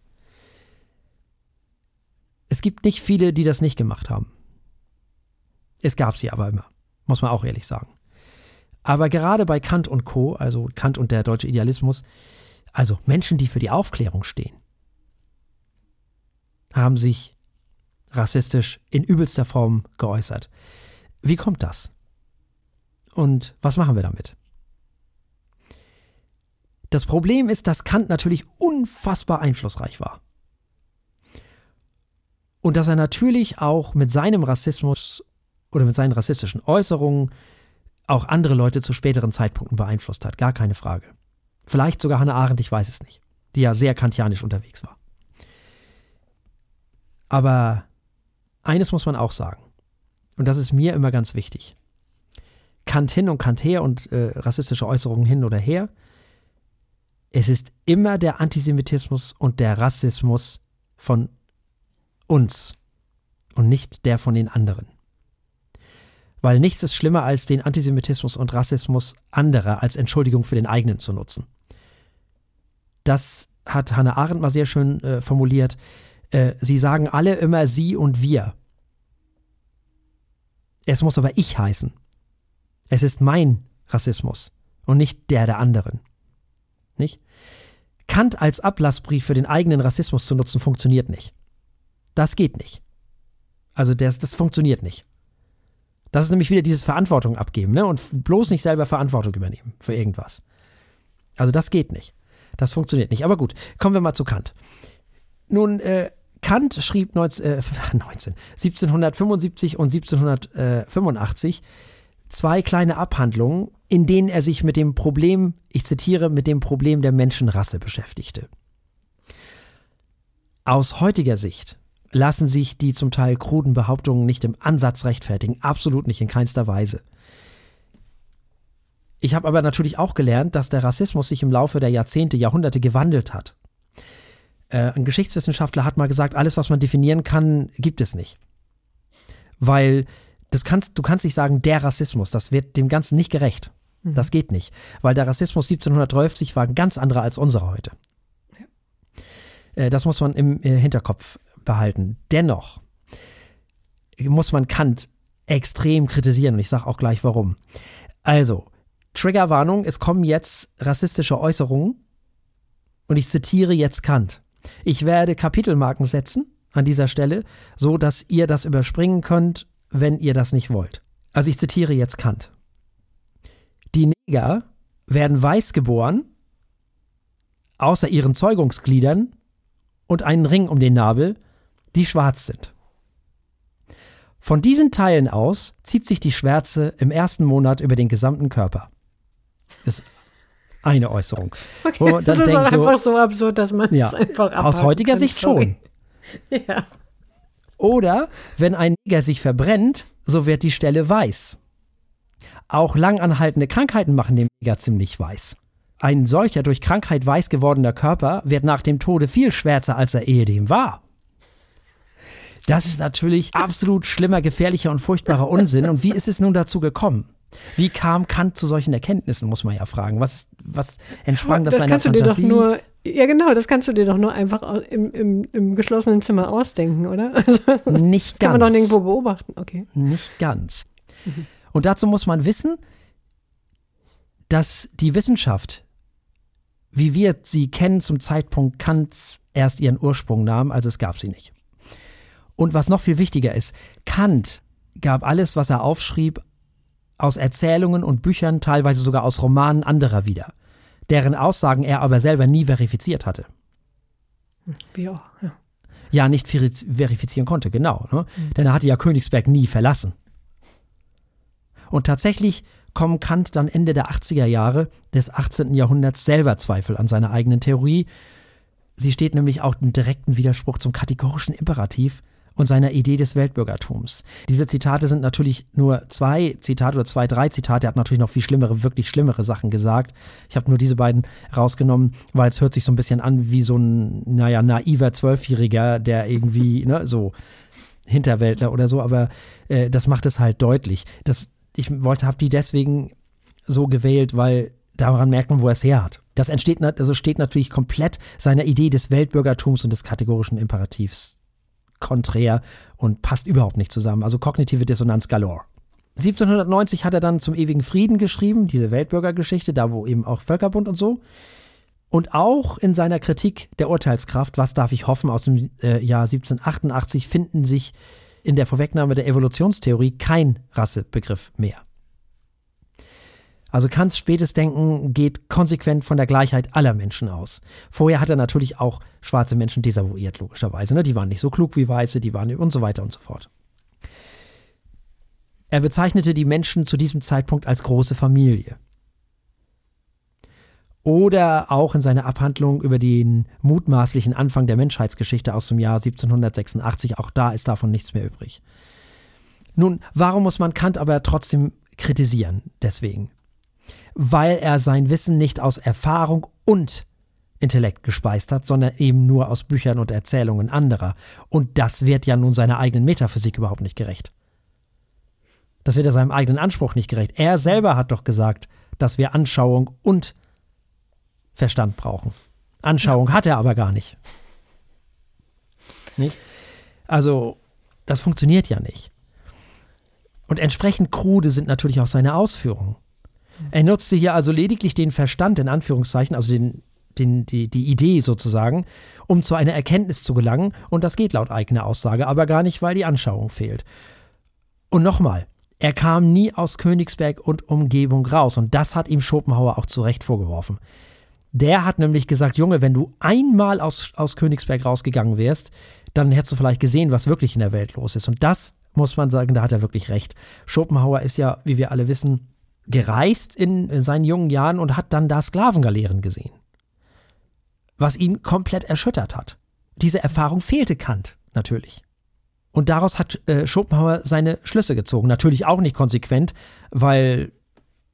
Es gibt nicht viele, die das nicht gemacht haben. Es gab sie aber immer, muss man auch ehrlich sagen. Aber gerade bei Kant und Co., also Kant und der deutsche Idealismus, also Menschen, die für die Aufklärung stehen, haben sich rassistisch in übelster Form geäußert. Wie kommt das? Und was machen wir damit? Das Problem ist, dass Kant natürlich unfassbar einflussreich war. Und dass er natürlich auch mit seinem Rassismus oder mit seinen rassistischen Äußerungen auch andere Leute zu späteren Zeitpunkten beeinflusst hat, gar keine Frage. Vielleicht sogar Hannah Arendt, ich weiß es nicht, die ja sehr kantianisch unterwegs war. Aber eines muss man auch sagen, und das ist mir immer ganz wichtig. Kant hin und Kant her und äh, rassistische Äußerungen hin oder her. Es ist immer der Antisemitismus und der Rassismus von uns und nicht der von den anderen. Weil nichts ist schlimmer als den Antisemitismus und Rassismus anderer als Entschuldigung für den eigenen zu nutzen. Das hat Hannah Arendt mal sehr schön äh, formuliert. Äh, sie sagen alle immer sie und wir. Es muss aber ich heißen. Es ist mein Rassismus und nicht der der anderen. Nicht? Kant als Ablassbrief für den eigenen Rassismus zu nutzen, funktioniert nicht. Das geht nicht. Also das, das funktioniert nicht. Das ist nämlich wieder dieses Verantwortung abgeben ne? und bloß nicht selber Verantwortung übernehmen für irgendwas. Also das geht nicht. Das funktioniert nicht. Aber gut, kommen wir mal zu Kant. Nun, äh, Kant schrieb 19, äh, 19, 1775 und 1785 zwei kleine Abhandlungen, in denen er sich mit dem Problem, ich zitiere, mit dem Problem der Menschenrasse beschäftigte. Aus heutiger Sicht lassen sich die zum Teil kruden Behauptungen nicht im Ansatz rechtfertigen, absolut nicht in keinster Weise. Ich habe aber natürlich auch gelernt, dass der Rassismus sich im Laufe der Jahrzehnte, Jahrhunderte gewandelt hat. Äh, ein Geschichtswissenschaftler hat mal gesagt, alles, was man definieren kann, gibt es nicht. Weil das kannst, du kannst nicht sagen, der Rassismus, das wird dem Ganzen nicht gerecht. Mhm. Das geht nicht. Weil der Rassismus 1730 war ein ganz anderer als unserer heute. Ja. Äh, das muss man im äh, Hinterkopf behalten. Dennoch muss man Kant extrem kritisieren und ich sage auch gleich warum. Also, Triggerwarnung, es kommen jetzt rassistische Äußerungen und ich zitiere jetzt Kant. Ich werde Kapitelmarken setzen an dieser Stelle, so dass ihr das überspringen könnt, wenn ihr das nicht wollt. Also ich zitiere jetzt Kant. Die Neger werden weiß geboren, außer ihren Zeugungsgliedern und einen Ring um den Nabel, die schwarz sind. Von diesen Teilen aus zieht sich die Schwärze im ersten Monat über den gesamten Körper. Ist eine Äußerung. Okay, das ist denkt, so, einfach so absurd, dass man ja, es einfach. Aus heutiger Sicht Sorry. schon. Ja. Oder wenn ein Neger sich verbrennt, so wird die Stelle weiß. Auch langanhaltende Krankheiten machen den Neger ziemlich weiß. Ein solcher durch Krankheit weiß gewordener Körper wird nach dem Tode viel schwärzer, als er ehedem war. Das ist natürlich absolut schlimmer, gefährlicher und furchtbarer Unsinn. Und wie ist es nun dazu gekommen? Wie kam Kant zu solchen Erkenntnissen, muss man ja fragen. Was, was entsprang das, das seiner kannst du Fantasie? dir doch nur, ja genau, das kannst du dir doch nur einfach im, im, im geschlossenen Zimmer ausdenken, oder? Also, Nicht kann man doch ganz. nirgendwo beobachten. Okay. Nicht ganz. Und dazu muss man wissen, dass die Wissenschaft, wie wir sie kennen, zum Zeitpunkt Kants erst ihren Ursprung nahm, also es gab sie nicht. Und was noch viel wichtiger ist, Kant gab alles, was er aufschrieb, aus Erzählungen und Büchern, teilweise sogar aus Romanen anderer wieder, deren Aussagen er aber selber nie verifiziert hatte. Auch, ja. Ja, nicht veri- verifizieren konnte, genau. Ne? Denn er hatte ja Königsberg nie verlassen. Und tatsächlich kommen Kant dann Ende der 80er Jahre des 18. Jahrhunderts selber Zweifel an seiner eigenen Theorie. Sie steht nämlich auch im direkten Widerspruch zum kategorischen Imperativ und seiner Idee des Weltbürgertums. Diese Zitate sind natürlich nur zwei Zitate oder zwei, drei Zitate. Er hat natürlich noch viel schlimmere, wirklich schlimmere Sachen gesagt. Ich habe nur diese beiden rausgenommen, weil es hört sich so ein bisschen an wie so ein, naja, naiver Zwölfjähriger, der irgendwie, ne, so Hinterwäldler oder so, aber äh, das macht es halt deutlich. Das, ich wollte, habe die deswegen so gewählt, weil daran merkt man, wo er es her hat. Das entsteht, also steht natürlich komplett seiner Idee des Weltbürgertums und des kategorischen Imperativs konträr und passt überhaupt nicht zusammen. Also kognitive Dissonanz galore. 1790 hat er dann zum ewigen Frieden geschrieben, diese Weltbürgergeschichte, da wo eben auch Völkerbund und so. Und auch in seiner Kritik der Urteilskraft, was darf ich hoffen, aus dem äh, Jahr 1788 finden sich in der Vorwegnahme der Evolutionstheorie kein Rassebegriff mehr. Also Kants spätes Denken geht konsequent von der Gleichheit aller Menschen aus. Vorher hat er natürlich auch schwarze Menschen desavouiert, logischerweise. Ne? Die waren nicht so klug wie Weiße, die waren und so weiter und so fort. Er bezeichnete die Menschen zu diesem Zeitpunkt als große Familie. Oder auch in seiner Abhandlung über den mutmaßlichen Anfang der Menschheitsgeschichte aus dem Jahr 1786, auch da ist davon nichts mehr übrig. Nun, warum muss man Kant aber trotzdem kritisieren? Deswegen. Weil er sein Wissen nicht aus Erfahrung und Intellekt gespeist hat, sondern eben nur aus Büchern und Erzählungen anderer. Und das wird ja nun seiner eigenen Metaphysik überhaupt nicht gerecht. Das wird ja seinem eigenen Anspruch nicht gerecht. Er selber hat doch gesagt, dass wir Anschauung und Verstand brauchen. Anschauung hat er aber gar nicht. Nicht? Also, das funktioniert ja nicht. Und entsprechend krude sind natürlich auch seine Ausführungen. Er nutzte hier also lediglich den Verstand, in Anführungszeichen, also den, den, die, die Idee sozusagen, um zu einer Erkenntnis zu gelangen. Und das geht laut eigener Aussage aber gar nicht, weil die Anschauung fehlt. Und nochmal, er kam nie aus Königsberg und Umgebung raus. Und das hat ihm Schopenhauer auch zu Recht vorgeworfen. Der hat nämlich gesagt, Junge, wenn du einmal aus, aus Königsberg rausgegangen wärst, dann hättest du vielleicht gesehen, was wirklich in der Welt los ist. Und das muss man sagen, da hat er wirklich recht. Schopenhauer ist ja, wie wir alle wissen, gereist in, in seinen jungen Jahren und hat dann da Sklavengaleeren gesehen. Was ihn komplett erschüttert hat. Diese Erfahrung fehlte Kant, natürlich. Und daraus hat äh, Schopenhauer seine Schlüsse gezogen. Natürlich auch nicht konsequent, weil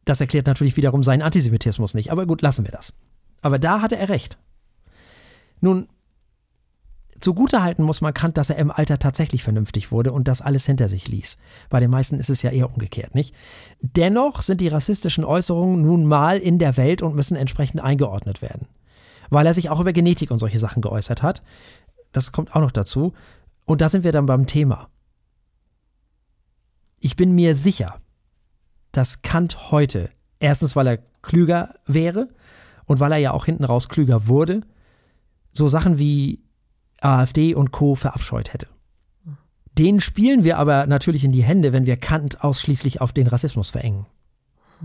das erklärt natürlich wiederum seinen Antisemitismus nicht. Aber gut, lassen wir das. Aber da hatte er recht. Nun, zugutehalten muss man Kant, dass er im Alter tatsächlich vernünftig wurde und das alles hinter sich ließ. Bei den meisten ist es ja eher umgekehrt, nicht? Dennoch sind die rassistischen Äußerungen nun mal in der Welt und müssen entsprechend eingeordnet werden. Weil er sich auch über Genetik und solche Sachen geäußert hat. Das kommt auch noch dazu. Und da sind wir dann beim Thema. Ich bin mir sicher, dass Kant heute, erstens, weil er klüger wäre und weil er ja auch hinten raus klüger wurde, so Sachen wie AfD und Co. verabscheut hätte. Den spielen wir aber natürlich in die Hände, wenn wir Kant ausschließlich auf den Rassismus verengen.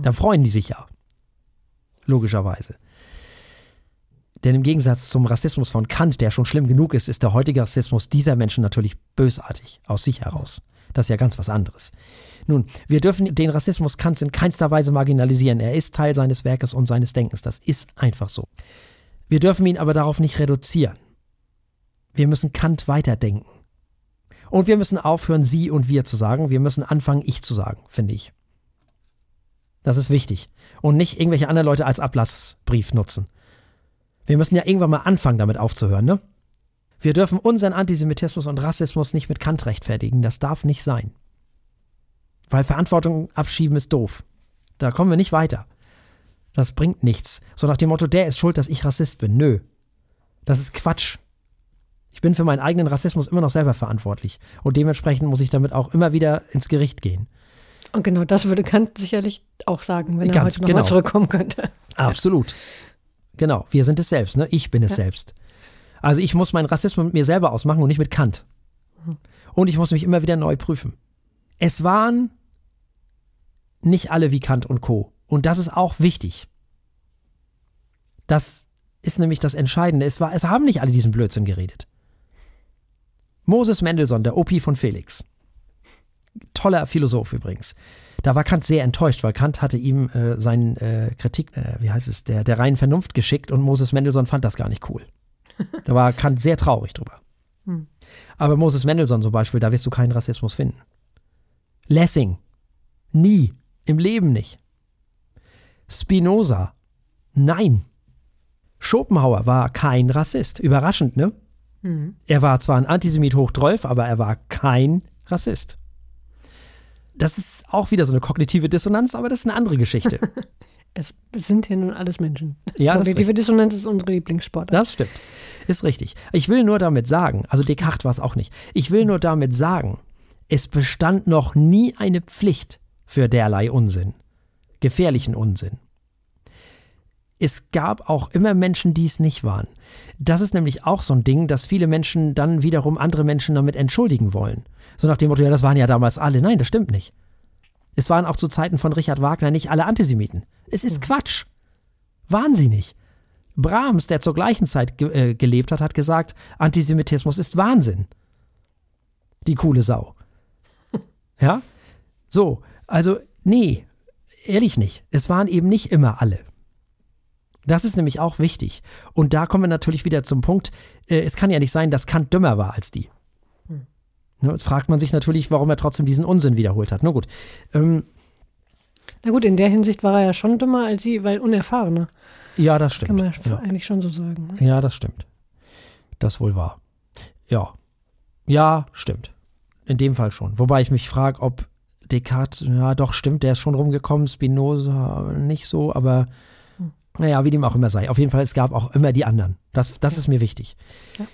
Dann freuen die sich ja. Logischerweise. Denn im Gegensatz zum Rassismus von Kant, der schon schlimm genug ist, ist der heutige Rassismus dieser Menschen natürlich bösartig aus sich heraus. Das ist ja ganz was anderes. Nun, wir dürfen den Rassismus Kants in keinster Weise marginalisieren. Er ist Teil seines Werkes und seines Denkens. Das ist einfach so. Wir dürfen ihn aber darauf nicht reduzieren. Wir müssen Kant weiterdenken. Und wir müssen aufhören, sie und wir zu sagen. Wir müssen anfangen, ich zu sagen, finde ich. Das ist wichtig. Und nicht irgendwelche anderen Leute als Ablassbrief nutzen. Wir müssen ja irgendwann mal anfangen, damit aufzuhören, ne? Wir dürfen unseren Antisemitismus und Rassismus nicht mit Kant rechtfertigen. Das darf nicht sein. Weil Verantwortung abschieben ist doof. Da kommen wir nicht weiter. Das bringt nichts. So nach dem Motto, der ist schuld, dass ich Rassist bin. Nö. Das ist Quatsch. Ich bin für meinen eigenen Rassismus immer noch selber verantwortlich. Und dementsprechend muss ich damit auch immer wieder ins Gericht gehen. Und genau das würde Kant sicherlich auch sagen, wenn er Ganz heute nochmal genau. zurückkommen könnte. Absolut. Genau, wir sind es selbst, ne? Ich bin es ja. selbst. Also ich muss meinen Rassismus mit mir selber ausmachen und nicht mit Kant. Mhm. Und ich muss mich immer wieder neu prüfen. Es waren nicht alle wie Kant und Co. Und das ist auch wichtig. Das ist nämlich das Entscheidende. Es, war, es haben nicht alle diesen Blödsinn geredet. Moses Mendelssohn, der OP von Felix. Toller Philosoph übrigens. Da war Kant sehr enttäuscht, weil Kant hatte ihm äh, seinen äh, Kritik, äh, wie heißt es, der, der reinen Vernunft geschickt und Moses Mendelssohn fand das gar nicht cool. Da war Kant sehr traurig drüber. Hm. Aber Moses Mendelssohn zum Beispiel, da wirst du keinen Rassismus finden. Lessing, nie, im Leben nicht. Spinoza, nein. Schopenhauer war kein Rassist. Überraschend, ne? Mhm. Er war zwar ein Antisemit hoch 12, aber er war kein Rassist. Das ist auch wieder so eine kognitive Dissonanz, aber das ist eine andere Geschichte. es sind hier nun alles Menschen. Ja, kognitive Dissonanz ist unsere Lieblingssportart. Das stimmt. Ist richtig. Ich will nur damit sagen, also Descartes war es auch nicht, ich will nur damit sagen, es bestand noch nie eine Pflicht für derlei Unsinn, gefährlichen Unsinn. Es gab auch immer Menschen, die es nicht waren. Das ist nämlich auch so ein Ding, dass viele Menschen dann wiederum andere Menschen damit entschuldigen wollen. So nach dem Motto, ja, das waren ja damals alle. Nein, das stimmt nicht. Es waren auch zu Zeiten von Richard Wagner nicht alle Antisemiten. Es ist hm. Quatsch. Waren sie nicht. Brahms, der zur gleichen Zeit ge äh, gelebt hat, hat gesagt, Antisemitismus ist Wahnsinn. Die coole Sau. Ja? So, also nee, ehrlich nicht. Es waren eben nicht immer alle. Das ist nämlich auch wichtig. Und da kommen wir natürlich wieder zum Punkt, äh, es kann ja nicht sein, dass Kant dümmer war als die. Hm. Ne, jetzt fragt man sich natürlich, warum er trotzdem diesen Unsinn wiederholt hat. Na gut. Ähm, Na gut, in der Hinsicht war er ja schon dümmer als sie, weil unerfahrener. Ja, das stimmt. Kann man ja. eigentlich schon so sagen. Ne? Ja, das stimmt. Das wohl wahr. Ja. Ja, stimmt. In dem Fall schon. Wobei ich mich frage, ob Descartes, ja doch stimmt, der ist schon rumgekommen, Spinoza nicht so, aber naja, wie dem auch immer sei. Auf jeden Fall, es gab auch immer die anderen. Das, das ist mir wichtig. Ja.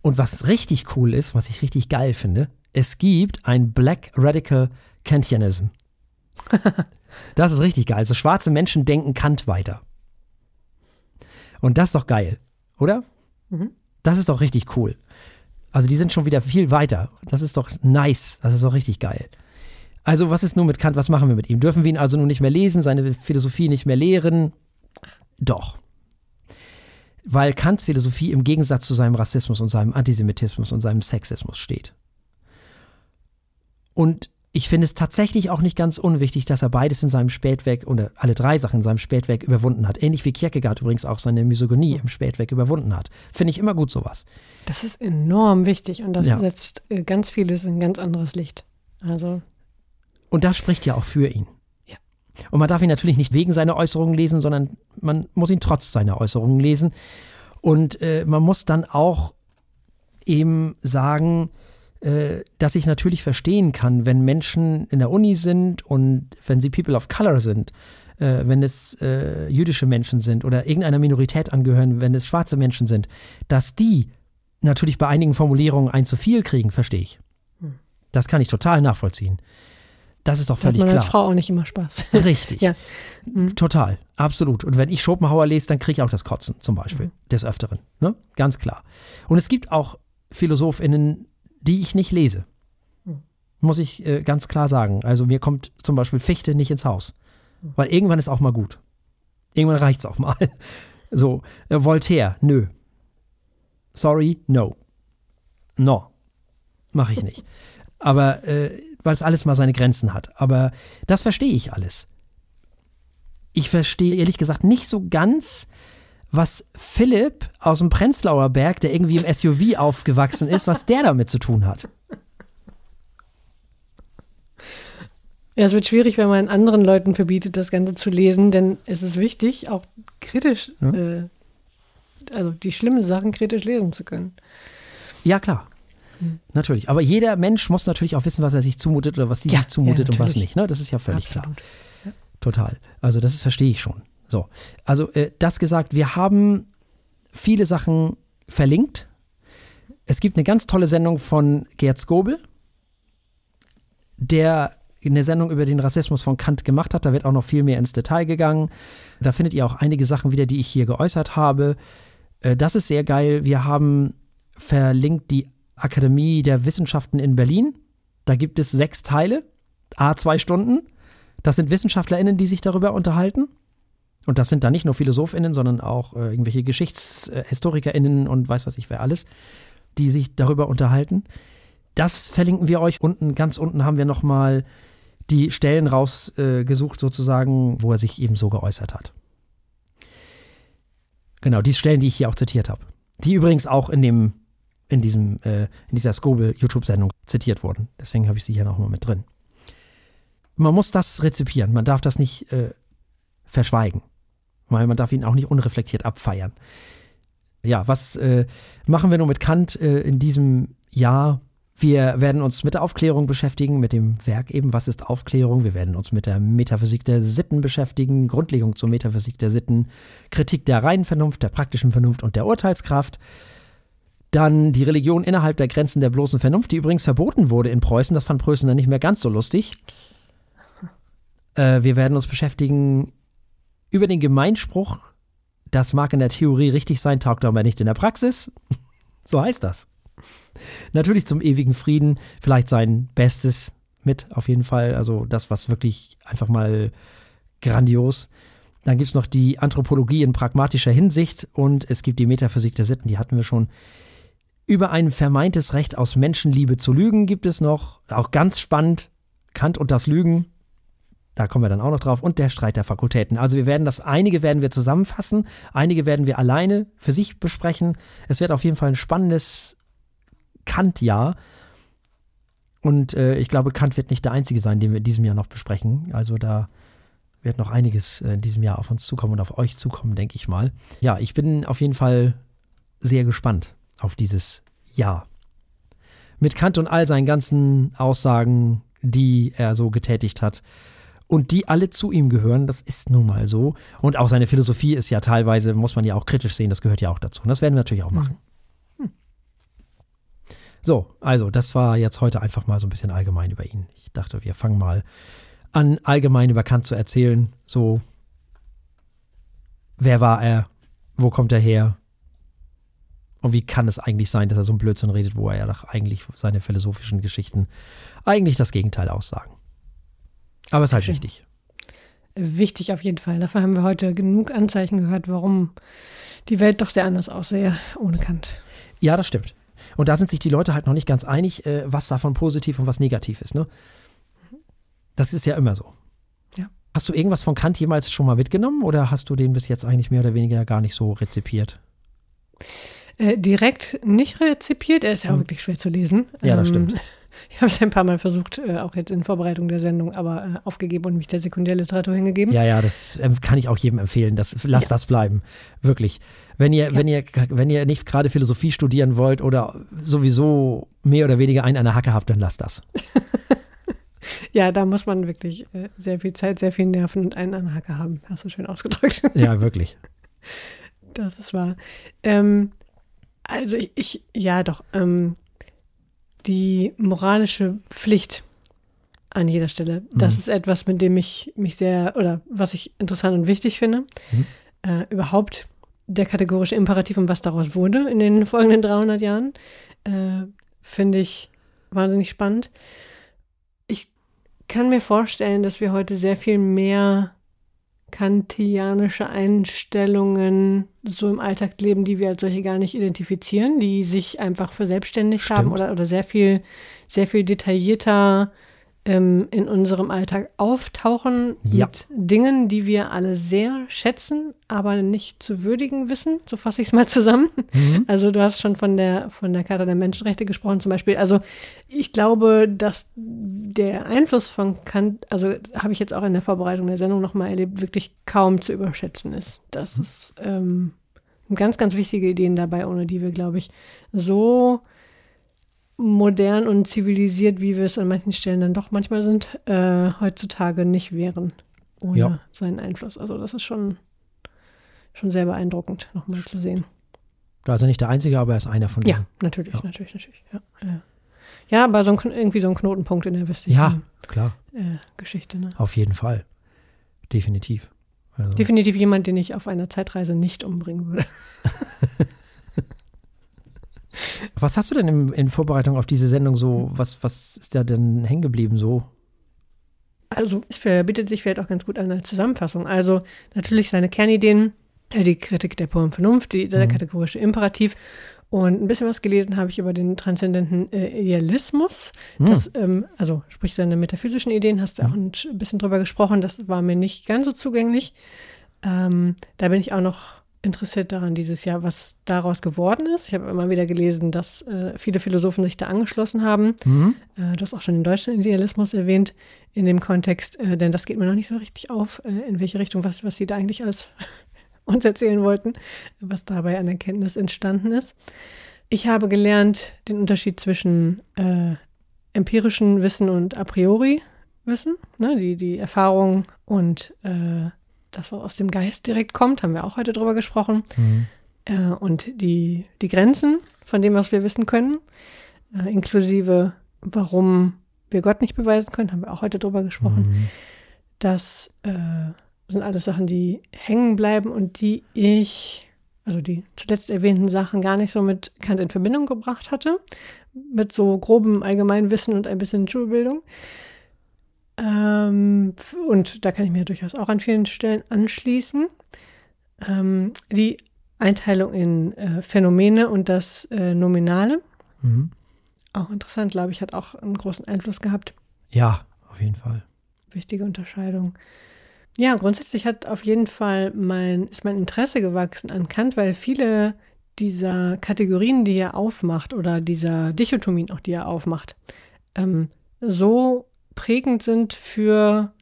Und was richtig cool ist, was ich richtig geil finde, es gibt ein Black Radical Kantianism. das ist richtig geil. Also schwarze Menschen denken Kant weiter. Und das ist doch geil, oder? Mhm. Das ist doch richtig cool. Also die sind schon wieder viel weiter. Das ist doch nice. Das ist doch richtig geil. Also, was ist nun mit Kant? Was machen wir mit ihm? Dürfen wir ihn also nun nicht mehr lesen, seine Philosophie nicht mehr lehren? Doch. Weil Kants Philosophie im Gegensatz zu seinem Rassismus und seinem Antisemitismus und seinem Sexismus steht. Und ich finde es tatsächlich auch nicht ganz unwichtig, dass er beides in seinem Spätwerk oder alle drei Sachen in seinem Spätwerk überwunden hat. Ähnlich wie Kierkegaard übrigens auch seine Misogynie im Spätwerk überwunden hat. Finde ich immer gut sowas. Das ist enorm wichtig und das ja. setzt äh, ganz vieles in ein ganz anderes Licht. Also und das spricht ja auch für ihn. Und man darf ihn natürlich nicht wegen seiner Äußerungen lesen, sondern man muss ihn trotz seiner Äußerungen lesen. Und äh, man muss dann auch eben sagen, äh, dass ich natürlich verstehen kann, wenn Menschen in der Uni sind und wenn sie People of Color sind, äh, wenn es äh, jüdische Menschen sind oder irgendeiner Minorität angehören, wenn es schwarze Menschen sind, dass die natürlich bei einigen Formulierungen ein zu viel kriegen, verstehe ich. Hm. Das kann ich total nachvollziehen. Das ist doch völlig klar. Hat man als Frau auch nicht immer Spaß. Richtig. ja. Mhm. Total. Absolut. Und wenn ich Schopenhauer lese, dann kriege ich auch das Kotzen zum Beispiel. Mhm. Des Öfteren. Ne? Ganz klar. Und es gibt auch PhilosophInnen, die ich nicht lese. Mhm. Muss ich äh, ganz klar sagen. Also mir kommt zum Beispiel Fichte nicht ins Haus. Mhm. Weil irgendwann ist auch mal gut. Irgendwann reicht es auch mal. So, äh, Voltaire, nö. Sorry, no. No. Mache ich nicht. Aber äh, weil es alles mal seine Grenzen hat. Aber das verstehe ich alles. Ich verstehe ehrlich gesagt nicht so ganz, was Philipp aus dem Prenzlauer Berg, der irgendwie im SUV aufgewachsen ist, was der damit zu tun hat. Ja, es wird schwierig, wenn man anderen Leuten verbietet, das Ganze zu lesen, denn es ist wichtig, auch kritisch, ja. äh, also die schlimmen Sachen kritisch lesen zu können. Ja, klar. Hm. Natürlich. Aber jeder Mensch muss natürlich auch wissen, was er sich zumutet oder was sie ja, sich zumutet ja, und was nicht. Ne? Das ist ja völlig Absolut. klar. Ja. Total. Also, das ist, verstehe ich schon. So. Also, äh, das gesagt, wir haben viele Sachen verlinkt. Es gibt eine ganz tolle Sendung von Gerd Skobel, der eine Sendung über den Rassismus von Kant gemacht hat. Da wird auch noch viel mehr ins Detail gegangen. Da findet ihr auch einige Sachen wieder, die ich hier geäußert habe. Äh, das ist sehr geil. Wir haben verlinkt die Akademie der Wissenschaften in Berlin. Da gibt es sechs Teile, a zwei Stunden. Das sind WissenschaftlerInnen, die sich darüber unterhalten. Und das sind dann nicht nur PhilosophInnen, sondern auch äh, irgendwelche GeschichtshistorikerInnen und weiß was ich wer alles, die sich darüber unterhalten. Das verlinken wir euch. Unten, ganz unten haben wir nochmal die Stellen rausgesucht, äh, sozusagen, wo er sich eben so geäußert hat. Genau, die Stellen, die ich hier auch zitiert habe. Die übrigens auch in dem, in diesem, äh, in dieser Skobel-YouTube-Sendung zitiert wurden. Deswegen habe ich sie hier nochmal mit drin. Man muss das rezipieren, man darf das nicht äh, verschweigen. Weil man darf ihn auch nicht unreflektiert abfeiern. Ja, was äh, machen wir nun mit Kant äh, in diesem Jahr? Wir werden uns mit der Aufklärung beschäftigen, mit dem Werk eben, was ist Aufklärung? Wir werden uns mit der Metaphysik der Sitten beschäftigen, Grundlegung zur Metaphysik der Sitten, Kritik der reinen Vernunft, der praktischen Vernunft und der Urteilskraft. Dann die Religion innerhalb der Grenzen der bloßen Vernunft, die übrigens verboten wurde in Preußen. Das fand Preußen dann nicht mehr ganz so lustig. Äh, wir werden uns beschäftigen über den Gemeinspruch, das mag in der Theorie richtig sein, taugt aber nicht in der Praxis. so heißt das. Natürlich zum ewigen Frieden, vielleicht sein Bestes mit, auf jeden Fall. Also das, was wirklich einfach mal grandios. Dann gibt es noch die Anthropologie in pragmatischer Hinsicht und es gibt die Metaphysik der Sitten, die hatten wir schon. Über ein vermeintes Recht aus Menschenliebe zu lügen gibt es noch, auch ganz spannend, Kant und das Lügen. Da kommen wir dann auch noch drauf. Und der Streit der Fakultäten. Also wir werden das, einige werden wir zusammenfassen, einige werden wir alleine für sich besprechen. Es wird auf jeden Fall ein spannendes Kant-Jahr. Und äh, ich glaube, Kant wird nicht der einzige sein, den wir in diesem Jahr noch besprechen. Also da wird noch einiges in diesem Jahr auf uns zukommen und auf euch zukommen, denke ich mal. Ja, ich bin auf jeden Fall sehr gespannt auf dieses Jahr. Mit Kant und all seinen ganzen Aussagen, die er so getätigt hat und die alle zu ihm gehören, das ist nun mal so. Und auch seine Philosophie ist ja teilweise, muss man ja auch kritisch sehen, das gehört ja auch dazu. Und das werden wir natürlich auch mhm. machen. So, also das war jetzt heute einfach mal so ein bisschen allgemein über ihn. Ich dachte, wir fangen mal an, allgemein über Kant zu erzählen. So, wer war er? Wo kommt er her? Und wie kann es eigentlich sein, dass er so ein Blödsinn redet, wo er ja doch eigentlich seine philosophischen Geschichten eigentlich das Gegenteil aussagen? Aber es ist halt wichtig. Wichtig auf jeden Fall. Dafür haben wir heute genug Anzeichen gehört, warum die Welt doch sehr anders aussehe ohne Kant. Ja, das stimmt. Und da sind sich die Leute halt noch nicht ganz einig, äh, was davon positiv und was negativ ist. Ne? Das ist ja immer so. Ja. Hast du irgendwas von Kant jemals schon mal mitgenommen oder hast du den bis jetzt eigentlich mehr oder weniger gar nicht so rezipiert? Äh, direkt nicht rezipiert, er ist ja auch hm. wirklich schwer zu lesen. Ja, das ähm, stimmt. Ich habe es ein paar Mal versucht, äh, auch jetzt in Vorbereitung der Sendung, aber äh, aufgegeben und mich der Sekundärliteratur hingegeben. Ja, ja, das ähm, kann ich auch jedem empfehlen. Das, lasst ja. das bleiben. Wirklich. Wenn ihr, ja. wenn ihr, wenn ihr nicht gerade Philosophie studieren wollt oder sowieso mehr oder weniger einen an der Hacke habt, dann lasst das. ja, da muss man wirklich äh, sehr viel Zeit, sehr viel Nerven und einen an der Hacke haben. Hast du schön ausgedrückt. ja, wirklich. Das ist wahr. Ähm, also ich, ich, ja doch, ähm, die moralische Pflicht an jeder Stelle. Das mhm. ist etwas, mit dem ich mich sehr, oder was ich interessant und wichtig finde. Mhm. Äh, überhaupt der kategorische Imperativ und was daraus wurde in den folgenden 300 Jahren, äh, finde ich wahnsinnig spannend. Ich kann mir vorstellen, dass wir heute sehr viel mehr kantianische Einstellungen so im Alltag leben, die wir als solche gar nicht identifizieren, die sich einfach verselbstständigt Stimmt. haben oder, oder sehr viel, sehr viel detaillierter ähm, in unserem Alltag auftauchen Ja. mit Dingen, die wir alle sehr schätzen, aber nicht zu würdigen wissen. So fasse ich es mal zusammen. Mhm. Also du hast schon von der von der Charta der Menschenrechte gesprochen zum Beispiel. Also ich glaube, dass der Einfluss von Kant, also habe ich jetzt auch in der Vorbereitung der Sendung nochmal erlebt, wirklich kaum zu überschätzen ist. Das ist ähm, ganz, ganz wichtige Ideen dabei, ohne die wir, glaube ich, so modern und zivilisiert, wie wir es an manchen Stellen dann doch manchmal sind, äh, heutzutage nicht wären ohne Ja. seinen Einfluss. Also das ist schon, schon sehr beeindruckend, nochmal zu sehen. Da ist er nicht der Einzige, aber er ist einer von Ja, denen. natürlich, Ja. natürlich, natürlich. Ja, ja. ja aber so ein, irgendwie so ein Knotenpunkt in der Ja, westlichen klar, äh, Geschichte. Ne? auf jeden Fall. Definitiv. Also, Definitiv jemand, den ich auf einer Zeitreise nicht umbringen würde. was hast du denn in, in Vorbereitung auf diese Sendung so, was, was ist da denn hängen geblieben so? Also es verbietet sich vielleicht auch ganz gut an eine Zusammenfassung. Also natürlich seine Kernideen, äh, die Kritik der puren Vernunft, die, der Mhm. kategorische Imperativ. Und ein bisschen was gelesen habe ich über den transzendenten äh, Idealismus. Hm. Das, ähm, also sprich seine metaphysischen Ideen, hast du auch ein sch- bisschen drüber gesprochen. Das war mir nicht ganz so zugänglich. Ähm, da bin ich auch noch interessiert daran dieses Jahr, was daraus geworden ist. Ich habe immer wieder gelesen, dass äh, viele Philosophen sich da angeschlossen haben. Mhm. Äh, du hast auch schon den deutschen Idealismus erwähnt in dem Kontext, äh, denn das geht mir noch nicht so richtig auf, äh, in welche Richtung, was, was sie da eigentlich alles uns erzählen wollten, was dabei an Erkenntnis entstanden ist. Ich habe gelernt den Unterschied zwischen äh, empirischem Wissen und a priori Wissen, ne, die, die Erfahrung und äh, das, was aus dem Geist direkt kommt, haben wir auch heute drüber gesprochen Mhm. äh, und die, die Grenzen von dem, was wir wissen können, äh, inklusive warum wir Gott nicht beweisen können, haben wir auch heute drüber gesprochen. Mhm. Das äh, sind alles Sachen, die hängen bleiben und die ich, also die zuletzt erwähnten Sachen, gar nicht so mit Kant in Verbindung gebracht hatte, mit so grobem Allgemeinwissen und ein bisschen Schulbildung. Ähm, und da kann ich mir durchaus auch an vielen Stellen anschließen. Ähm, die Einteilung in äh, Phänomene und das äh, Nominale, Mhm. auch interessant, glaube ich, hat auch einen großen Einfluss gehabt. Ja, auf jeden Fall. Wichtige Unterscheidung. Ja, grundsätzlich hat auf jeden Fall mein, ist mein Interesse gewachsen an Kant, weil viele dieser Kategorien, die er aufmacht, oder dieser Dichotomien auch, die er aufmacht, ähm, so prägend sind für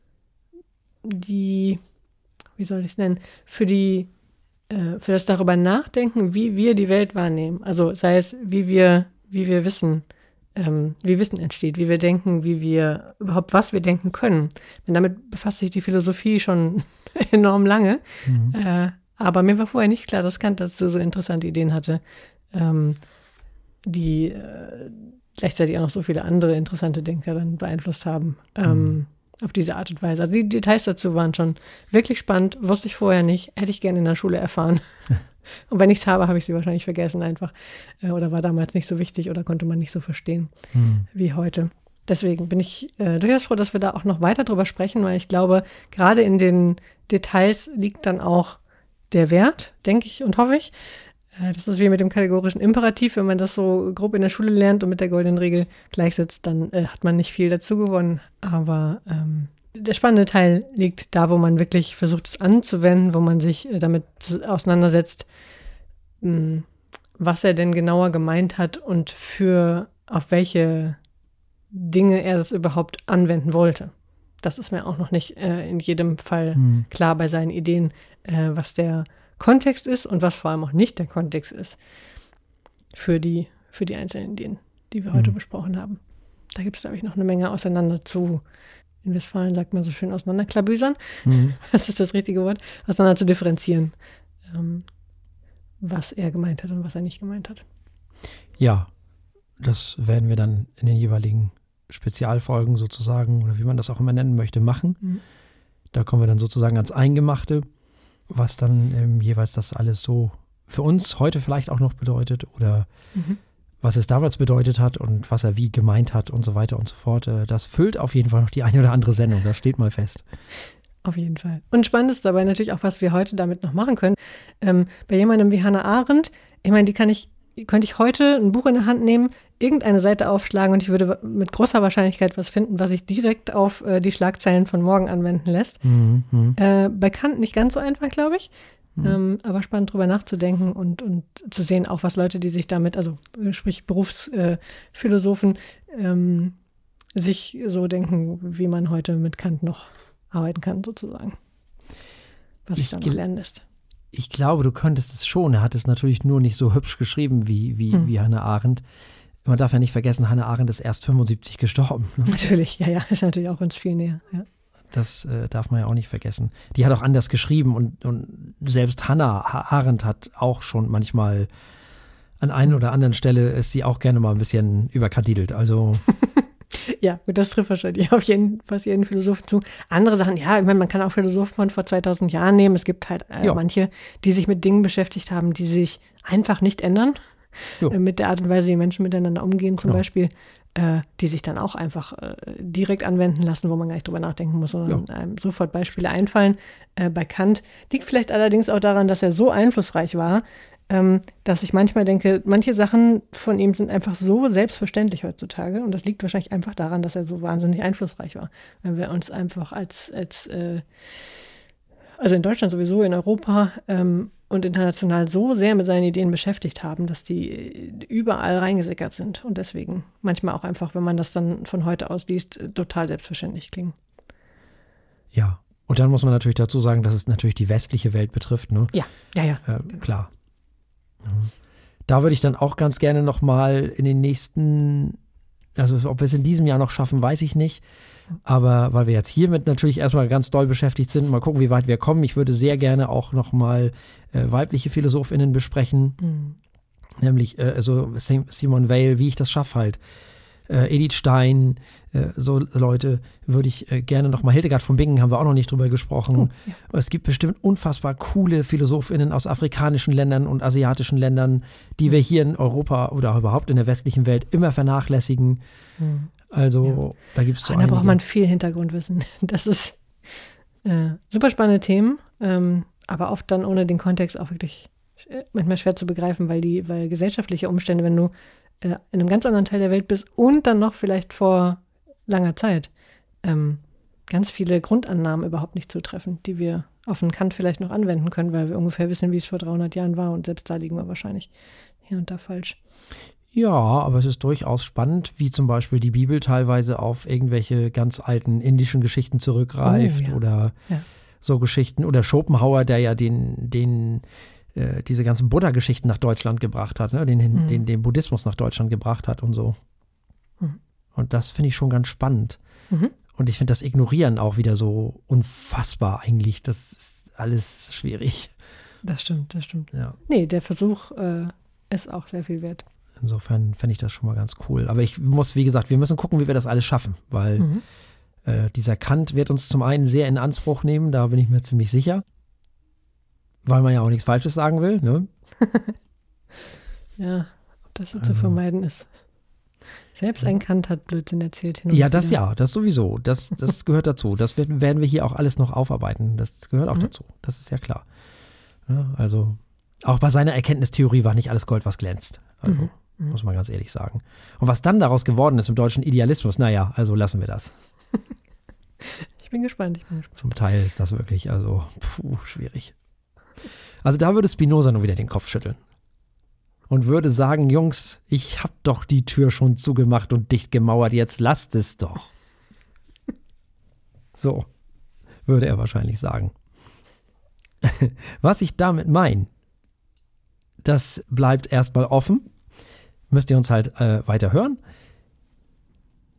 die, wie soll ich es nennen, für die, äh, für das darüber nachdenken, wie wir die Welt wahrnehmen. Also sei es, wie wir, wie wir wissen, ähm, wie Wissen entsteht, wie wir denken, wie wir überhaupt was wir denken können. Denn damit befasst sich die Philosophie schon enorm lange. Mhm. Äh, aber mir war vorher nicht klar, dass Kant dazu so interessante Ideen hatte, ähm, die äh, gleichzeitig auch noch so viele andere interessante Denker dann beeinflusst haben. Ähm, Auf diese Art und Weise. Also die Details dazu waren schon wirklich spannend, wusste ich vorher nicht, hätte ich gerne in der Schule erfahren. und wenn ich es habe, habe ich sie wahrscheinlich vergessen einfach. Äh, oder war damals nicht so wichtig oder konnte man nicht so verstehen Mhm. wie heute. Deswegen bin ich äh, durchaus froh, dass wir da auch noch weiter drüber sprechen, weil ich glaube, gerade in den Details liegt dann auch der Wert, denke ich und hoffe ich. Das ist wie mit dem kategorischen Imperativ. Wenn man das so grob in der Schule lernt und mit der goldenen Regel gleichsetzt, dann äh, hat man nicht viel dazu gewonnen. Aber ähm, der spannende Teil liegt da, wo man wirklich versucht, es anzuwenden, wo man sich äh, damit auseinandersetzt, mh, was er denn genauer gemeint hat und für auf welche Dinge er das überhaupt anwenden wollte. Das ist mir auch noch nicht äh, in jedem Fall Mhm. klar bei seinen Ideen, äh, was der Kontext ist und was vor allem auch nicht der Kontext ist für die, für die einzelnen Ideen, die wir heute Mhm. besprochen haben. Da gibt es, glaube ich, noch eine Menge auseinander zu, in Westfalen sagt man so schön, auseinanderklabüsern. Mhm. Was ist das richtige Wort? Auseinander zu differenzieren, ähm, was er gemeint hat und was er nicht gemeint hat. Ja, das werden wir dann in den jeweiligen Spezialfolgen sozusagen, oder wie man das auch immer nennen möchte, machen. Mhm. Da kommen wir dann sozusagen ans Eingemachte, was dann ähm, jeweils das alles so für uns heute vielleicht auch noch bedeutet oder Mhm. was es damals bedeutet hat und was er wie gemeint hat und so weiter und so fort. Äh, Das füllt auf jeden Fall noch die eine oder andere Sendung, das steht mal fest. auf jeden Fall. Und spannend ist dabei natürlich auch, was wir heute damit noch machen können. Ähm, bei jemandem wie Hannah Arendt, ich meine, die kann ich, könnte ich heute ein Buch in der Hand nehmen, irgendeine Seite aufschlagen und ich würde mit großer Wahrscheinlichkeit was finden, was sich direkt auf äh, die Schlagzeilen von morgen anwenden lässt. Mhm, mhm. äh, bei Kant nicht ganz so einfach, glaube ich. Mhm. Ähm, aber spannend drüber nachzudenken und, und zu sehen, auch was Leute, die sich damit, also sprich Berufsphilosophen, äh, ähm, sich so denken, wie man heute mit Kant noch arbeiten kann, sozusagen. Was sich dann noch lernen lässt. Ich glaube, du könntest es schon. Er hat es natürlich nur nicht so hübsch geschrieben wie, wie, hm. wie Hannah Arendt. Man darf ja nicht vergessen, Hannah Arendt ist erst 75 gestorben. Ne? Natürlich, ja, ja, ist natürlich auch uns viel näher. Ja. Das äh, darf man ja auch nicht vergessen. Die hat auch anders geschrieben und, und selbst Hannah Arendt hat auch schon manchmal an einer oder anderen Stelle ist sie auch gerne mal ein bisschen überkandidelt. Also Ja, das trifft wahrscheinlich auf jeden, fast jeden Philosophen zu. Andere Sachen, ja, ich meine, man kann auch Philosophen von vor 2000 Jahren nehmen. Es gibt halt äh, manche, die sich mit Dingen beschäftigt haben, die sich einfach nicht ändern. Äh, mit der Art und Weise, wie Menschen miteinander umgehen, zum genau. Beispiel, äh, die sich dann auch einfach äh, direkt anwenden lassen, wo man gar nicht drüber nachdenken muss, sondern ja. einem sofort Beispiele einfallen. Äh, bei Kant liegt vielleicht allerdings auch daran, dass er so einflussreich war, ähm, dass ich manchmal denke, manche Sachen von ihm sind einfach so selbstverständlich heutzutage. Und das liegt wahrscheinlich einfach daran, dass er so wahnsinnig einflussreich war. Wenn wir uns einfach als, als äh, also in Deutschland sowieso, in Europa ähm, und international so sehr mit seinen Ideen beschäftigt haben, dass die überall reingesickert sind und deswegen manchmal auch einfach, wenn man das dann von heute aus liest, total selbstverständlich klingen. Ja, und dann muss man natürlich dazu sagen, dass es natürlich die westliche Welt betrifft. Ne? Ja, ja, ja. Äh, klar. Da würde ich dann auch ganz gerne nochmal in den nächsten, also ob wir es in diesem Jahr noch schaffen, weiß ich nicht. Aber weil wir jetzt hiermit natürlich erstmal ganz doll beschäftigt sind, mal gucken, wie weit wir kommen. Ich würde sehr gerne auch nochmal äh, weibliche PhilosophInnen besprechen. Mhm. Nämlich äh, also Simone Weil, wie ich das schaffe halt äh, Edith Stein, äh, so Leute würde ich äh, gerne nochmal, Hildegard von Bingen haben wir auch noch nicht drüber gesprochen. Oh, ja. Es gibt bestimmt unfassbar coole PhilosophInnen aus afrikanischen Ländern und asiatischen Ländern, die mhm. wir hier in Europa oder überhaupt in der westlichen Welt immer vernachlässigen. Mhm. Also ja. da gibt es so Da braucht man viel Hintergrundwissen. Das ist äh, super spannende Themen, ähm, aber oft dann ohne den Kontext auch wirklich äh, manchmal schwer zu begreifen, weil die, weil gesellschaftliche Umstände, wenn du in einem ganz anderen Teil der Welt bist und dann noch vielleicht vor langer Zeit ähm, ganz viele Grundannahmen überhaupt nicht zutreffen, die wir auf den Kant vielleicht noch anwenden können, weil wir ungefähr wissen, wie es vor 300 Jahren war und selbst da liegen wir wahrscheinlich hier und da falsch. Ja, aber es ist durchaus spannend, wie zum Beispiel die Bibel teilweise auf irgendwelche ganz alten indischen Geschichten zurückgreift oh, ja. oder ja. so Geschichten oder Schopenhauer, der ja den, den äh, diese ganzen Buddha-Geschichten nach Deutschland gebracht hat, ne? den, mhm. den, den Buddhismus nach Deutschland gebracht hat und so. Mhm. Und das finde ich schon ganz spannend. Mhm. Und ich finde das Ignorieren auch wieder so unfassbar eigentlich. Das ist alles schwierig. Das stimmt, das stimmt. Ja. Nee, der Versuch äh, ist auch sehr viel wert. Insofern fände ich das schon mal ganz cool. Aber ich muss, wie gesagt, wir müssen gucken, wie wir das alles schaffen, weil mhm. äh, dieser Kant wird uns zum einen sehr in Anspruch nehmen, da bin ich mir ziemlich sicher weil man ja auch nichts Falsches sagen will. Ne? ja, ob das so also. zu vermeiden ist. Selbst ein Kant hat Blödsinn erzählt. ja, das ja, das sowieso. Das, das gehört dazu. Das werden, werden wir hier auch alles noch aufarbeiten. Das gehört auch mhm. dazu. Das ist ja klar. Ja, also, auch bei seiner Erkenntnistheorie war nicht alles Gold, was glänzt. Also, mhm. mhm. muss man ganz ehrlich sagen. Und was dann daraus geworden ist im deutschen Idealismus, naja, also lassen wir das. ich bin gespannt, ich bin gespannt. Zum Teil ist das wirklich, also, puh, schwierig. Also da würde Spinoza nur wieder den Kopf schütteln. Und würde sagen, Jungs, ich hab doch die Tür schon zugemacht und dicht gemauert, jetzt lasst es doch. So, würde er wahrscheinlich sagen. Was ich damit meine, das bleibt erstmal offen. Müsst ihr uns halt äh, weiter hören.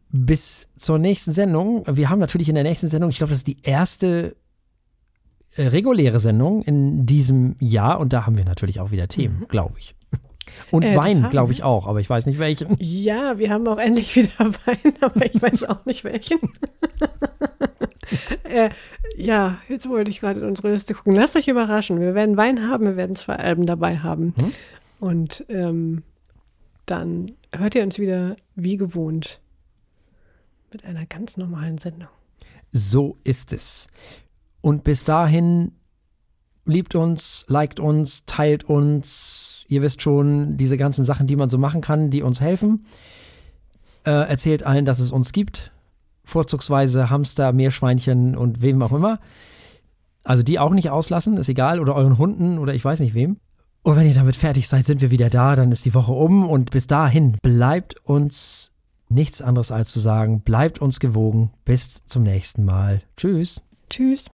Bis zur nächsten Sendung. Wir haben natürlich in der nächsten Sendung, ich glaube, das ist die erste reguläre Sendung in diesem Jahr und da haben wir natürlich auch wieder Themen, mhm. glaube ich. Und äh, Wein, glaube ich auch, aber ich weiß nicht welchen. Ja, wir haben auch endlich wieder Wein, aber ich weiß auch nicht welchen. äh, ja, jetzt wollte ich gerade in unsere Liste gucken. Lasst euch überraschen. Wir werden Wein haben, wir werden zwei Alben dabei haben. Hm? Und ähm, dann hört ihr uns wieder wie gewohnt mit einer ganz normalen Sendung. So ist es. Und bis dahin liebt uns, liked uns, teilt uns. Ihr wisst schon, diese ganzen Sachen, die man so machen kann, die uns helfen. Äh, erzählt allen, dass es uns gibt. Vorzugsweise Hamster, Meerschweinchen und wem auch immer. Also die auch nicht auslassen, ist egal. Oder euren Hunden oder ich weiß nicht wem. Und wenn ihr damit fertig seid, sind wir wieder da. Dann ist die Woche um. Und bis dahin bleibt uns nichts anderes als zu sagen, bleibt uns gewogen. Bis zum nächsten Mal. Tschüss. Tschüss.